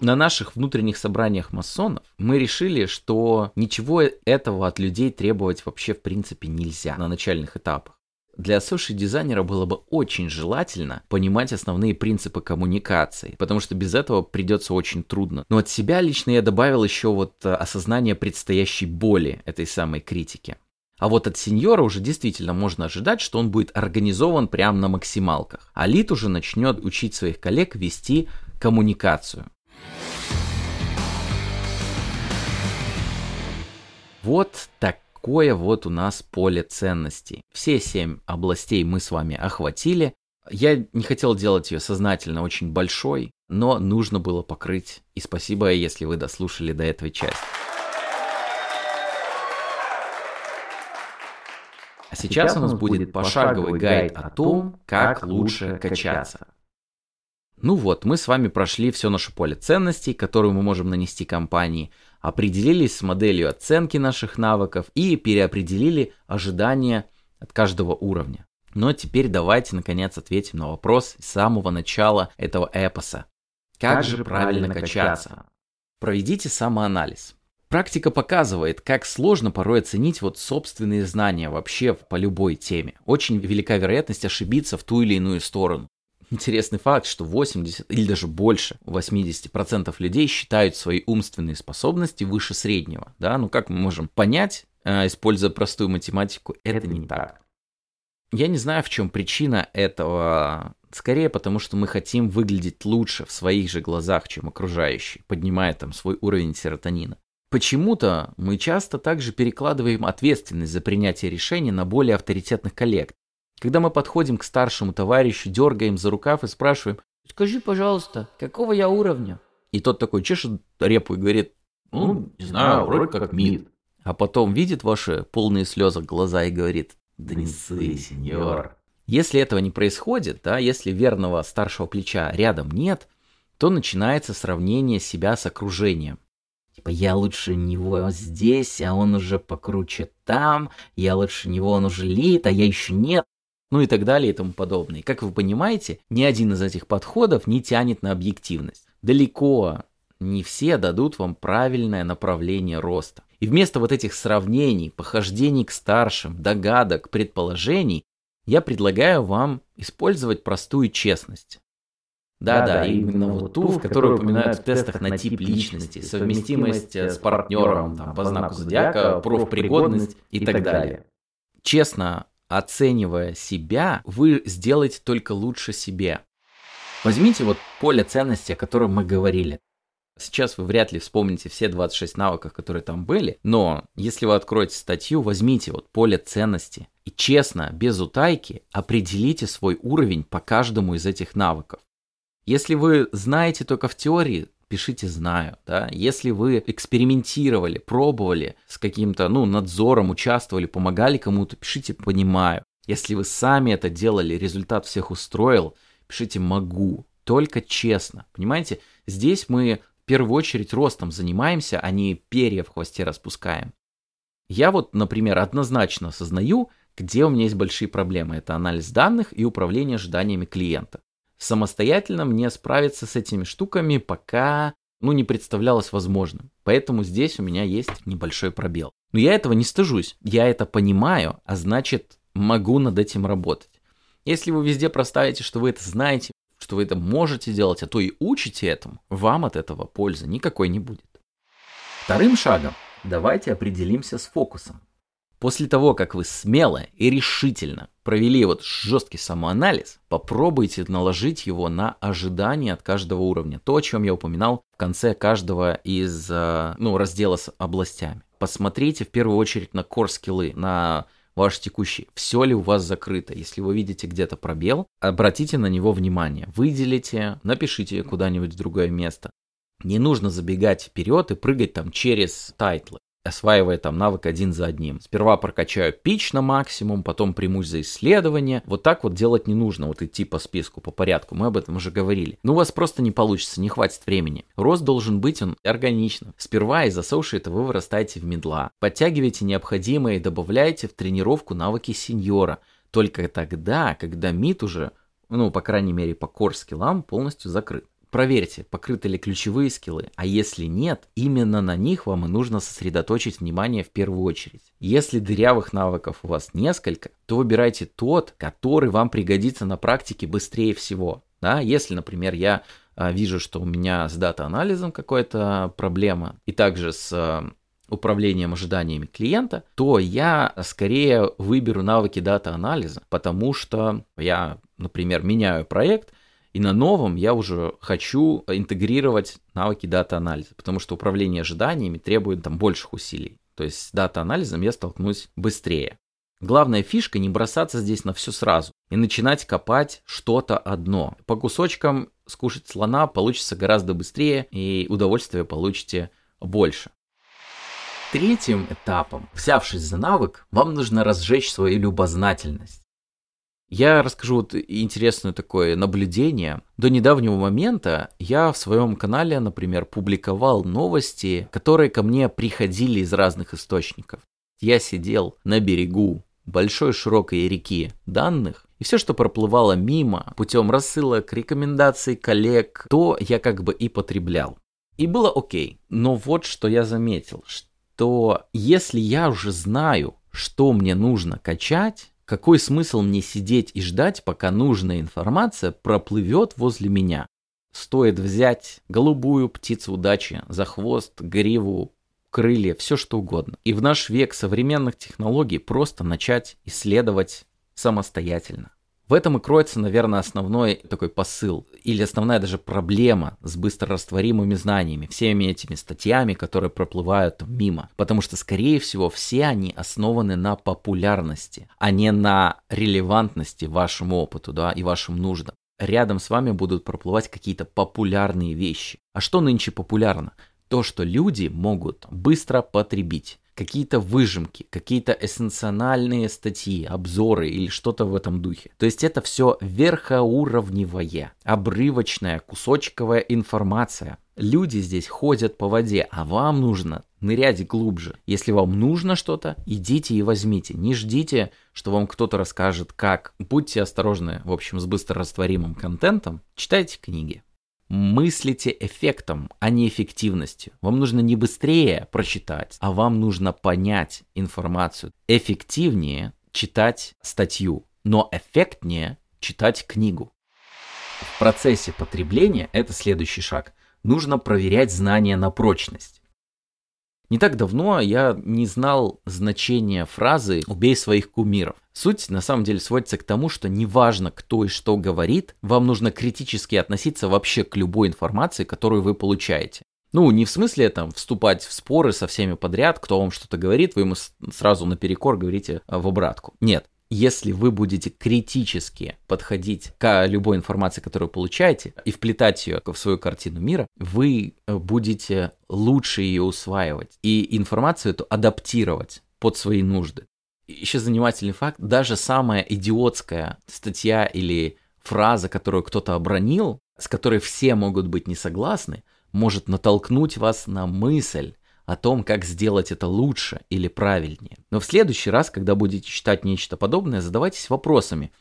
На наших внутренних собраниях масонов мы решили, что ничего этого от людей требовать вообще в принципе нельзя на начальных этапах. Для суши-дизайнера было бы очень желательно понимать основные принципы коммуникации, потому что без этого придется очень трудно. Но от себя лично я добавил еще вот э, осознание предстоящей боли этой самой критики. А вот от сеньора уже действительно можно ожидать, что он будет организован прямо на максималках. А Лид уже начнет учить своих коллег вести коммуникацию. Вот так такое вот у нас поле ценностей. Все семь областей мы с вами охватили. Я не хотел делать ее сознательно очень большой, но нужно было покрыть. И спасибо, если вы дослушали до этой части. А сейчас у нас будет пошаговый гайд о том, как лучше качаться. Ну вот, мы с вами прошли все наше поле ценностей, которое мы можем нанести компании, определились с моделью оценки наших навыков и переопределили ожидания от каждого уровня. Но теперь давайте наконец ответим на вопрос с самого начала этого эпоса. Как, как же правильно качаться? качаться? Проведите самоанализ. Практика показывает, как сложно порой оценить вот собственные знания вообще по любой теме. Очень велика вероятность ошибиться в ту или иную сторону. Интересный факт, что 80 или даже больше 80% людей считают свои умственные способности выше среднего. Да? Ну как мы можем понять, э, используя простую математику, это, это не так. Я не знаю, в чем причина этого. Скорее потому, что мы хотим выглядеть лучше в своих же глазах, чем окружающие, поднимая там свой уровень серотонина. Почему-то мы часто также перекладываем ответственность за принятие решений на более авторитетных коллег, когда мы подходим к старшему товарищу, дергаем за рукав и спрашиваем, скажи, пожалуйста, какого я уровня? И тот такой чешет репу и говорит, ну, не знаю, вроде как МИД. А потом видит ваши полные слезы глаза и говорит, да не ссы, сеньор. Если этого не происходит, да, если верного старшего плеча рядом нет, то начинается сравнение себя с окружением. Типа, я лучше него здесь, а он уже покруче там, я лучше него, он уже лит, а я еще нет ну и так далее и тому подобное. как вы понимаете, ни один из этих подходов не тянет на объективность. Далеко не все дадут вам правильное направление роста. И вместо вот этих сравнений, похождений к старшим, догадок, предположений, я предлагаю вам использовать простую честность. Да-да, именно вот ту, в которую упоминают в тестах на тип личности, совместимость с партнером, там, по знаку зодиака, профпригодность и так далее. Честно оценивая себя, вы сделаете только лучше себе. Возьмите вот поле ценности, о котором мы говорили. Сейчас вы вряд ли вспомните все 26 навыков, которые там были, но если вы откроете статью, возьмите вот поле ценности и честно, без утайки, определите свой уровень по каждому из этих навыков. Если вы знаете только в теории, пишите «знаю». Да? Если вы экспериментировали, пробовали с каким-то ну, надзором, участвовали, помогали кому-то, пишите «понимаю». Если вы сами это делали, результат всех устроил, пишите «могу». Только честно. Понимаете, здесь мы в первую очередь ростом занимаемся, а не перья в хвосте распускаем. Я вот, например, однозначно осознаю, где у меня есть большие проблемы. Это анализ данных и управление ожиданиями клиента. Самостоятельно мне справиться с этими штуками пока ну, не представлялось возможным. Поэтому здесь у меня есть небольшой пробел. Но я этого не стыжусь. Я это понимаю, а значит, могу над этим работать. Если вы везде проставите, что вы это знаете, что вы это можете делать, а то и учите этому, вам от этого пользы никакой не будет. Вторым шагом давайте определимся с фокусом. После того, как вы смело и решительно провели вот жесткий самоанализ, попробуйте наложить его на ожидания от каждого уровня. То, о чем я упоминал в конце каждого из э, ну, раздела с областями. Посмотрите в первую очередь на core скиллы, на ваш текущий. Все ли у вас закрыто? Если вы видите где-то пробел, обратите на него внимание. Выделите, напишите куда-нибудь в другое место. Не нужно забегать вперед и прыгать там через тайтлы осваивая там навык один за одним. Сперва прокачаю pitch на максимум, потом примусь за исследование. Вот так вот делать не нужно, вот идти по списку, по порядку. Мы об этом уже говорили. Но у вас просто не получится, не хватит времени. Рост должен быть он органичным. Сперва из associate а вы вырастаете в middle а. Подтягивайте необходимое и добавляйте в тренировку навыки сеньора. Только тогда, когда мид уже, ну, по крайней мере, по кор скиллам полностью закрыт. Проверьте, покрыты ли ключевые скиллы, а если нет, именно на них вам и нужно сосредоточить внимание в первую очередь. Если дырявых навыков у вас несколько, то выбирайте тот, который вам пригодится на практике быстрее всего. Да? Если, например, я а, вижу, что у меня с дата-анализом какая-то проблема, и также с а, управлением ожиданиями клиента, то я скорее выберу навыки дата-анализа, потому что я, например, меняю проект, и на новом я уже хочу интегрировать навыки дата-анализа, потому что управление ожиданиями требует там больших усилий. То есть с дата-анализом я столкнусь быстрее. Главная фишка не бросаться здесь на все сразу и начинать копать что-то одно. По кусочкам скушать слона получится гораздо быстрее и удовольствие получите больше. Третьим этапом, взявшись за навык, вам нужно разжечь свою любознательность. Я расскажу вот интересное такое наблюдение. До недавнего момента я в своем канале, например, публиковал новости, которые ко мне приходили из разных источников. Я сидел на берегу большой широкой реки данных, и все, что проплывало мимо путем рассылок, рекомендаций коллег, то я как бы и потреблял. И было окей. Но вот что я заметил, что если я уже знаю, что мне нужно качать, какой смысл мне сидеть и ждать, пока нужная информация проплывет возле меня? Стоит взять голубую птицу удачи за хвост, гриву, крылья, все что угодно. И в наш век современных технологий просто начать исследовать самостоятельно. В этом и кроется, наверное, основной такой посыл или основная даже проблема с быстрорастворимыми знаниями, всеми этими статьями, которые проплывают мимо. Потому что, скорее всего, все они основаны на популярности, а не на релевантности вашему опыту да, и вашим нуждам. Рядом с вами будут проплывать какие-то популярные вещи. А что нынче популярно? То, что люди могут быстро потребить какие-то выжимки, какие-то эссенциональные статьи, обзоры или что-то в этом духе. То есть это все верхоуровневая, обрывочная, кусочковая информация. Люди здесь ходят по воде, а вам нужно нырять глубже. Если вам нужно что-то, идите и возьмите. Не ждите, что вам кто-то расскажет как. Будьте осторожны, в общем, с быстрорастворимым контентом. Читайте книги мыслите эффектом, а не эффективностью. Вам нужно не быстрее прочитать, а вам нужно понять информацию. Эффективнее читать статью, но эффектнее читать книгу. В процессе потребления, это следующий шаг, нужно проверять знания на прочность. Не так давно я не знал значения фразы «убей своих кумиров». Суть на самом деле сводится к тому, что неважно, кто и что говорит, вам нужно критически относиться вообще к любой информации, которую вы получаете. Ну, не в смысле там вступать в споры со всеми подряд, кто вам что-то говорит, вы ему сразу наперекор говорите в обратку. Нет, если вы будете критически подходить к любой информации, которую получаете, и вплетать ее в свою картину мира, вы э, будете лучше ее усваивать и информацию эту адаптировать под свои нужды. Еще занимательный факт, даже самая идиотская статья или фраза, которую кто-то обронил, с которой все могут быть не согласны, может натолкнуть вас на мысль, о том, как сделать это лучше или правильнее. Но в следующий раз, когда будете читать нечто подобное, задавайтесь вопросами,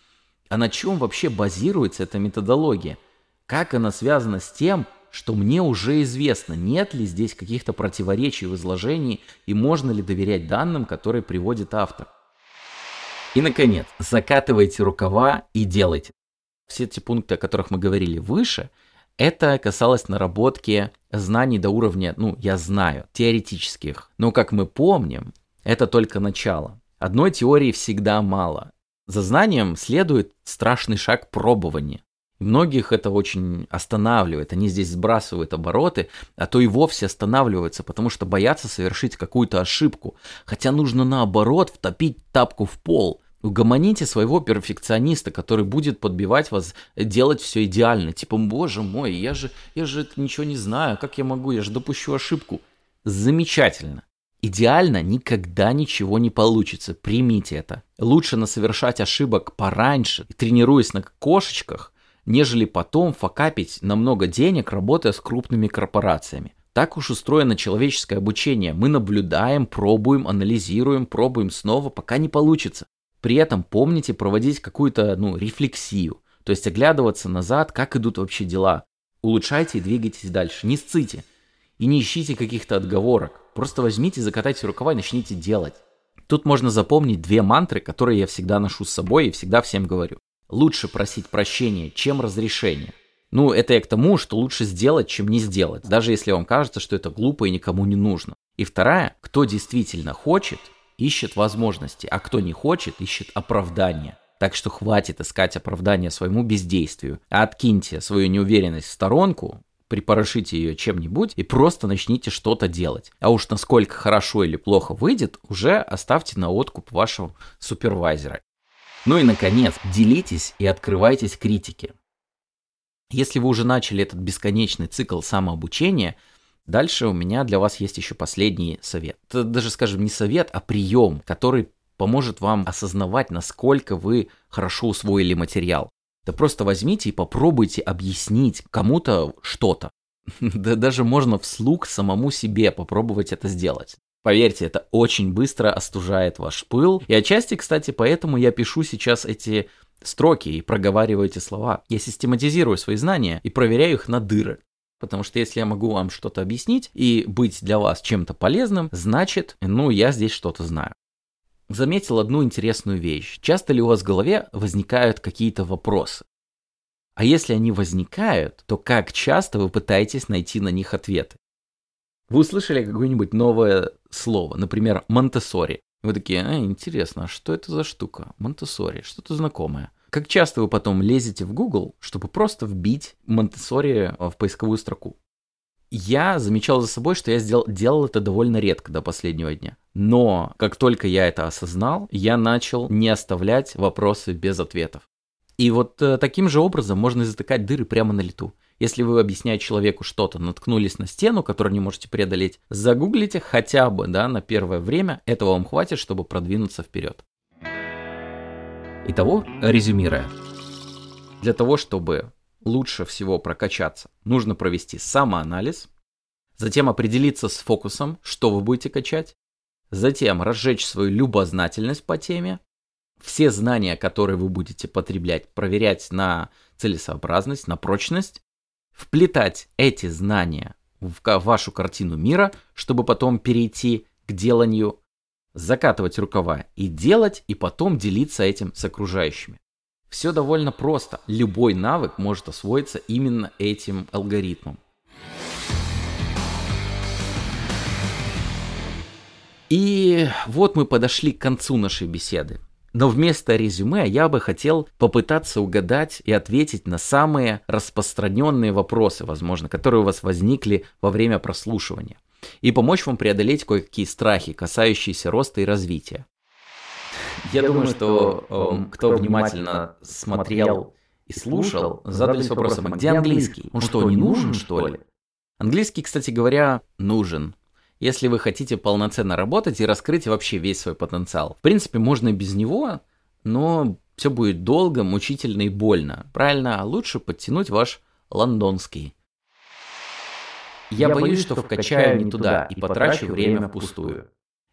а на чем вообще базируется эта методология? Как она связана с тем, что мне уже известно, нет ли здесь каких-то противоречий в изложении и можно ли доверять данным, которые приводит автор. И, наконец, закатывайте рукава и делайте. Все эти пункты, о которых мы говорили выше – это касалось наработки знаний до уровня, ну, я знаю, теоретических. Но, как мы помним, это только начало. Одной теории всегда мало. За знанием следует страшный шаг пробования. Многих это очень останавливает. Они здесь сбрасывают обороты, а то и вовсе останавливаются, потому что боятся совершить какую-то ошибку. Хотя нужно наоборот втопить тапку в пол – Угомоните своего перфекциониста, который будет подбивать вас делать все идеально. Типа, боже мой, я же, я же ничего не знаю, как я могу, я же допущу ошибку. Замечательно. Идеально никогда ничего не получится, примите это. Лучше насовершать ошибок пораньше, тренируясь на кошечках, нежели потом факапить на много денег, работая с крупными корпорациями. Так уж устроено человеческое обучение. Мы наблюдаем, пробуем, анализируем, пробуем снова, пока не получится. При этом помните проводить какую-то ну, рефлексию, то есть оглядываться назад, как идут вообще дела. Улучшайте и двигайтесь дальше. Не сците. И не ищите каких-то отговорок. Просто возьмите, закатайте рукава и начните делать. Тут можно запомнить две мантры, которые я всегда ношу с собой и всегда всем говорю. Лучше просить прощения, чем разрешения. Ну, это я к тому, что лучше сделать, чем не сделать, даже если вам кажется, что это глупо и никому не нужно. И вторая, кто действительно хочет, ищет возможности, а кто не хочет, ищет оправдания. Так что хватит искать оправдания своему бездействию, а откиньте свою неуверенность в сторонку, припорошите ее чем-нибудь и просто начните что-то делать. А уж насколько хорошо или плохо выйдет, уже оставьте на откуп вашего супервайзера. Ну и, наконец, делитесь и открывайтесь критике. Если вы уже начали этот бесконечный цикл самообучения, дальше у меня для вас есть еще последний совет. Это даже, скажем, не совет, а прием, который поможет вам осознавать, насколько вы хорошо усвоили материал. Да просто возьмите и попробуйте объяснить кому-то что-то. Да даже можно вслух самому себе попробовать это сделать. Поверьте, это очень быстро остужает ваш пыл. И отчасти, кстати, поэтому я пишу сейчас эти строки и проговариваю эти слова. Я систематизирую свои знания и проверяю их на дыры. Потому что если я могу вам что-то объяснить и быть для вас чем-то полезным, значит, ну, я здесь что-то знаю. Заметил одну интересную вещь. Часто ли у вас в голове возникают какие-то вопросы? А если они возникают, то как часто вы пытаетесь найти на них ответы? Вы услышали какое-нибудь новое слово, например, Монтессори. Вы такие, а, интересно, а что это за штука? Монтессори, что-то знакомое. Как часто вы потом лезете в Google, чтобы просто вбить Монтессори в поисковую строку? Я замечал за собой, что я сделал, делал это довольно редко до последнего дня. Но как только я это осознал, я начал не оставлять вопросы без ответов. И вот э, таким же образом можно затыкать дыры прямо на лету. Если вы объясняете человеку что-то, наткнулись на стену, которую не можете преодолеть, загуглите хотя бы да, на первое время, этого вам хватит, чтобы продвинуться вперед. Итого, резюмируя. Для того, чтобы лучше всего прокачаться, нужно провести самоанализ, затем определиться с фокусом, что вы будете качать, затем разжечь свою любознательность по теме, все знания, которые вы будете потреблять, проверять на целесообразность, на прочность, вплетать эти знания в вашу картину мира, чтобы потом перейти к деланию, закатывать рукава и делать, и потом делиться этим с окружающими. Все довольно просто. Любой навык может освоиться именно этим алгоритмом. И вот мы подошли к концу нашей беседы. Но вместо резюме я бы хотел попытаться угадать и ответить на самые распространенные вопросы, возможно, которые у вас возникли во время прослушивания, и помочь вам преодолеть кое-какие страхи, касающиеся роста и развития. Я, думаю, что э, кто внимательно смотрел и слушал, задались вопросом, а где английский? Он что, не нужен, что ли? Английский, кстати говоря, нужен если вы хотите полноценно работать и раскрыть вообще весь свой потенциал. В принципе, можно и без него, но все будет долго, мучительно и больно. Правильно, а лучше подтянуть ваш лондонский. Я, Я боюсь, боюсь, что вкачаю не туда и потрачу время впустую.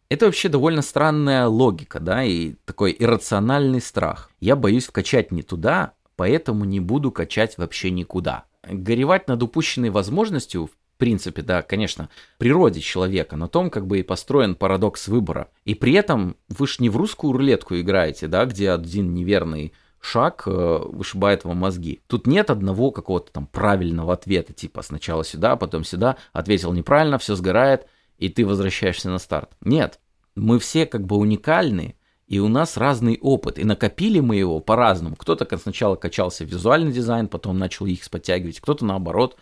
Это вообще довольно странная логика, да, и такой иррациональный страх. Я боюсь вкачать не туда, поэтому не буду качать вообще никуда. Горевать над упущенной возможностью в принципе, да, конечно, природе человека, на том как бы и построен парадокс выбора. И при этом вы ж не в русскую рулетку играете, да, где один неверный шаг э, вышибает вам мозги. Тут нет одного какого-то там правильного ответа, типа сначала сюда, потом сюда, ответил неправильно, все сгорает, и ты возвращаешься на старт. Нет, мы все как бы уникальны, и у нас разный опыт, и накопили мы его по-разному. Кто-то сначала качался в визуальный дизайн, потом начал их подтягивать, кто-то наоборот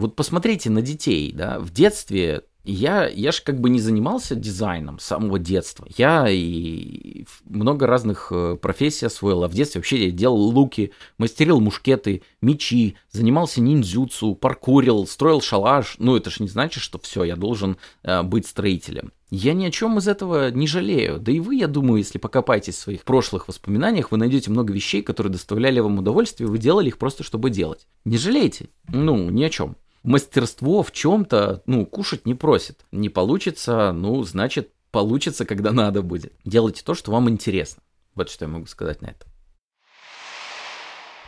вот посмотрите на детей, да, в детстве я, я же как бы не занимался дизайном с самого детства. Я и много разных э, профессий освоил. А в детстве вообще я делал луки, мастерил мушкеты, мечи, занимался ниндзюцу, паркурил, строил шалаш. Ну, это же не значит, что все, я должен э, быть строителем. Я ни о чем из этого не жалею. Да и вы, я думаю, если покопаетесь в своих прошлых воспоминаниях, вы найдете много вещей, которые доставляли вам удовольствие, вы делали их просто, чтобы делать. Не жалейте. Ну, ни о чем мастерство в чем-то, ну, кушать не просит. Не получится, ну, значит, получится, когда надо будет. Делайте то, что вам интересно. Вот что я могу сказать на это.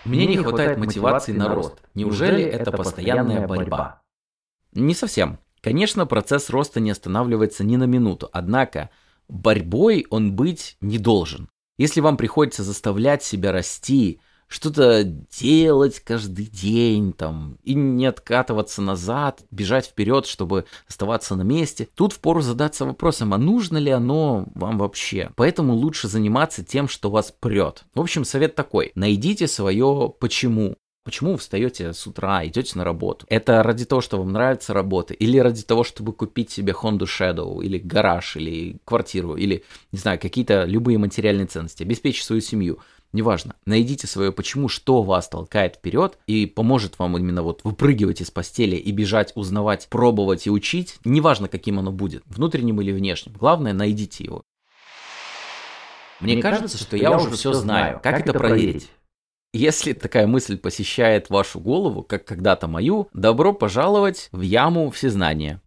Мне не хватает мотивации на рост. Неужели это постоянная борьба? Не совсем. Конечно, процесс роста не останавливается ни на минуту, однако борьбой он быть не должен. Если вам приходится заставлять себя расти, что-то делать каждый день, там, и не откатываться назад, бежать вперед, чтобы оставаться на месте. Тут впору задаться вопросом, а нужно ли оно вам вообще? Поэтому лучше заниматься тем, что вас прет. В общем, совет такой. Найдите свое почему. Почему вы встаете с утра, идете на работу? Это ради того, что вам нравится работа? Или ради того, чтобы купить себе Honda Shadow, или гараж, или квартиру, или, не знаю, какие-то любые материальные ценности, обеспечить свою семью? Неважно, найдите свое почему, что вас толкает вперед и поможет вам именно вот выпрыгивать из постели и бежать, узнавать, пробовать и учить, неважно каким оно будет, внутренним или внешним, главное найдите его. Мне, Мне кажется, что, что я уже все знаю. Как, как это проверить? Если такая мысль посещает вашу голову, как когда-то мою, добро пожаловать в яму всезнания.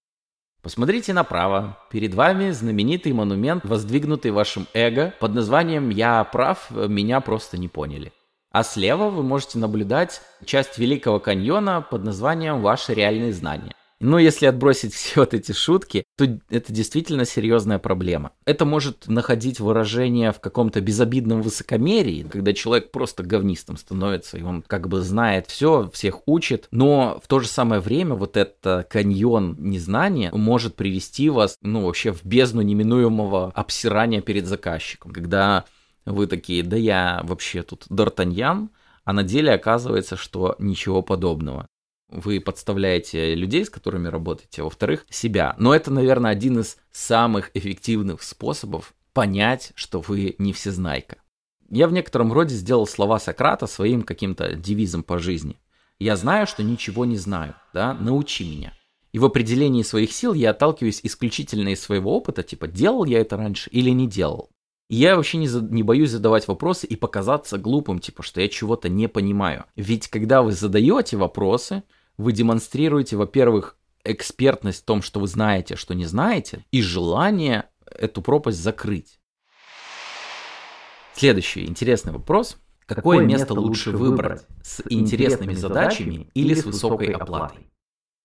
Посмотрите направо. Перед вами знаменитый монумент, воздвигнутый вашим эго под названием «Я прав, меня просто не поняли». А слева вы можете наблюдать часть Великого каньона под названием «Ваши реальные знания». Но если отбросить все вот эти шутки, то это действительно серьезная проблема. Это может находить выражение в каком-то безобидном высокомерии, когда человек просто говнистом становится, и он как бы знает все, всех учит, но в то же самое время вот это каньон незнания может привести вас, ну, вообще в бездну неминуемого обсирания перед заказчиком, когда вы такие, да я вообще тут Д'Артаньян, а на деле оказывается, что ничего подобного вы подставляете людей, с которыми работаете, во-вторых, себя. Но это, наверное, один из самых эффективных способов понять, что вы не всезнайка. Я в некотором роде сделал слова Сократа своим каким-то девизом по жизни. Я знаю, что ничего не знаю, да, научи меня. И в определении своих сил я отталкиваюсь исключительно из своего опыта, типа, делал я это раньше или не делал. И я вообще не, за, не боюсь задавать вопросы и показаться глупым, типа, что я чего-то не понимаю. Ведь когда вы задаете вопросы, вы демонстрируете, во-первых, экспертность в том, что вы знаете, что не знаете, и желание эту пропасть закрыть. Следующий интересный вопрос. Какое, Какое место лучше выбрать? С интересными задачами или с высокой оплатой?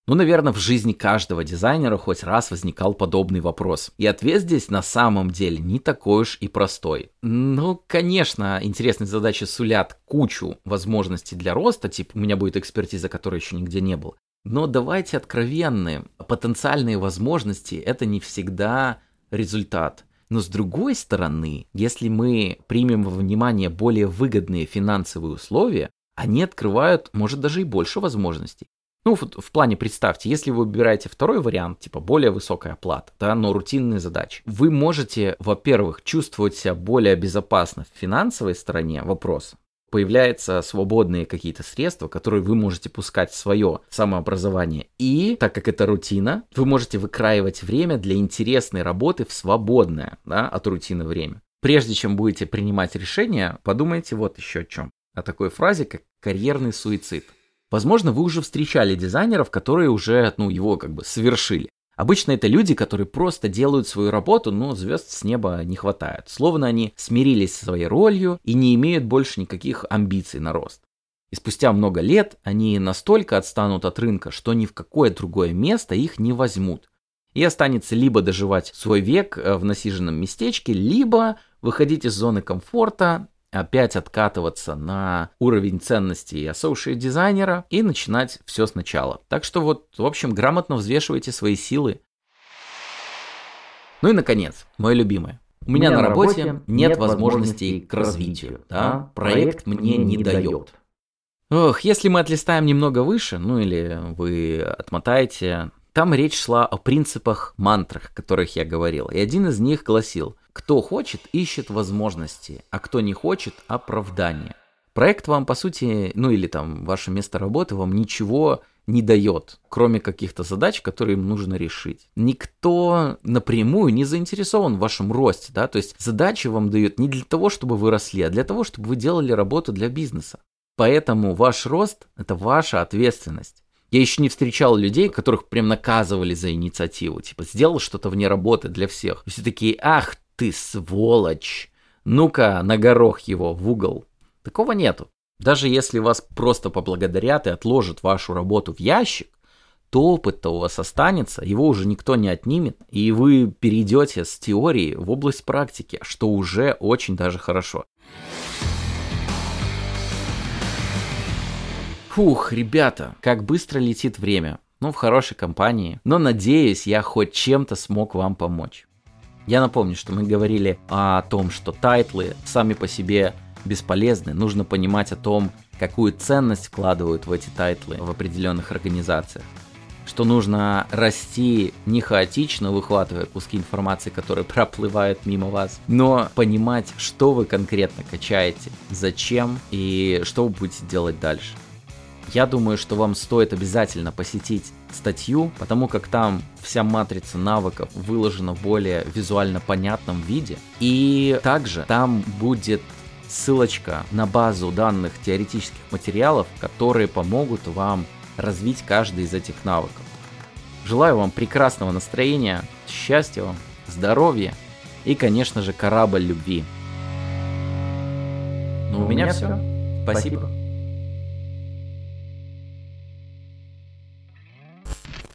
Ну, наверное, в жизни каждого дизайнера хоть раз возникал подобный вопрос. И ответ здесь на самом деле не такой уж и простой. Ну, конечно, интересные задачи сулят кучу возможностей для роста, типа у меня будет экспертиза, которой еще нигде не было. Но давайте откровенны, потенциальные возможности это не всегда результат. Но с другой стороны, если мы примем во внимание более выгодные финансовые условия, они открывают, может, даже и больше возможностей. Ну, в, в плане представьте, если вы выбираете второй вариант, типа более высокая оплата, да, но рутинные задачи, вы можете, во-первых, чувствовать себя более безопасно в финансовой стороне вопроса, появляются свободные какие-то средства, которые вы можете пускать в свое самообразование. И, так как это рутина, вы можете выкраивать время для интересной работы в свободное да, от рутины время. Прежде чем будете принимать решение, подумайте вот еще о чем. О такой фразе, как карьерный суицид – Возможно, вы уже встречали дизайнеров, которые уже, ну, его как бы совершили. Обычно это люди, которые просто делают свою работу, но звезд с неба не хватает. Словно они смирились со своей ролью и не имеют больше никаких амбиций на рост. И спустя много лет они настолько отстанут от рынка, что ни в какое другое место их не возьмут. И останется либо доживать свой век э, в насиженном местечке, либо выходить из зоны комфорта опять откатываться на уровень ценностей associate дизайнера и начинать все сначала. Так что вот, в общем, грамотно взвешивайте свои силы. Ну и наконец, мое любимое. У меня, на работе, работе нет возможностей к развитию. Да? Проект мне не дает. Ох, если мы отлистаем немного выше, ну или вы отмотаете, там речь шла о принципах, мантрах, о которых я говорил. И один из них гласил кто хочет, ищет возможности, а кто не хочет, оправдания. Проект вам, по сути, ну или там ваше место работы вам ничего не дает, кроме каких-то задач, которые им нужно решить. Никто напрямую не заинтересован в вашем росте, да, то есть задачи вам дают не для того, чтобы вы росли, а для того, чтобы вы делали работу для бизнеса. Поэтому ваш рост – это ваша ответственность. Я еще не встречал людей, которых прям наказывали за инициативу. Типа, сделал что-то вне работы для всех. Все такие, ах ты сволочь! Ну-ка, на горох его в угол. Такого нету. Даже если вас просто поблагодарят и отложат вашу работу в ящик, то опыт-то у вас останется, его уже никто не отнимет, и вы перейдете с теории в область практики, что уже очень даже хорошо. Фух, ребята, как быстро летит время. Ну, в хорошей компании. Но надеюсь, я хоть чем-то смог вам помочь. Я напомню, что мы говорили о том, что тайтлы сами по себе бесполезны. Нужно понимать о том, какую ценность вкладывают в эти тайтлы в определенных организациях. Что нужно расти не хаотично, выхватывая куски информации, которые проплывают мимо вас, но понимать, что вы конкретно качаете, зачем и что вы будете делать дальше. Я думаю, что вам стоит обязательно посетить статью, потому как там вся матрица навыков выложена в более визуально понятном виде. И также там будет ссылочка на базу данных теоретических материалов, которые помогут вам развить каждый из этих навыков. Желаю вам прекрасного настроения, счастья вам, здоровья и, конечно же, корабль любви. Ну, у меня, меня все. Спасибо. Спасибо.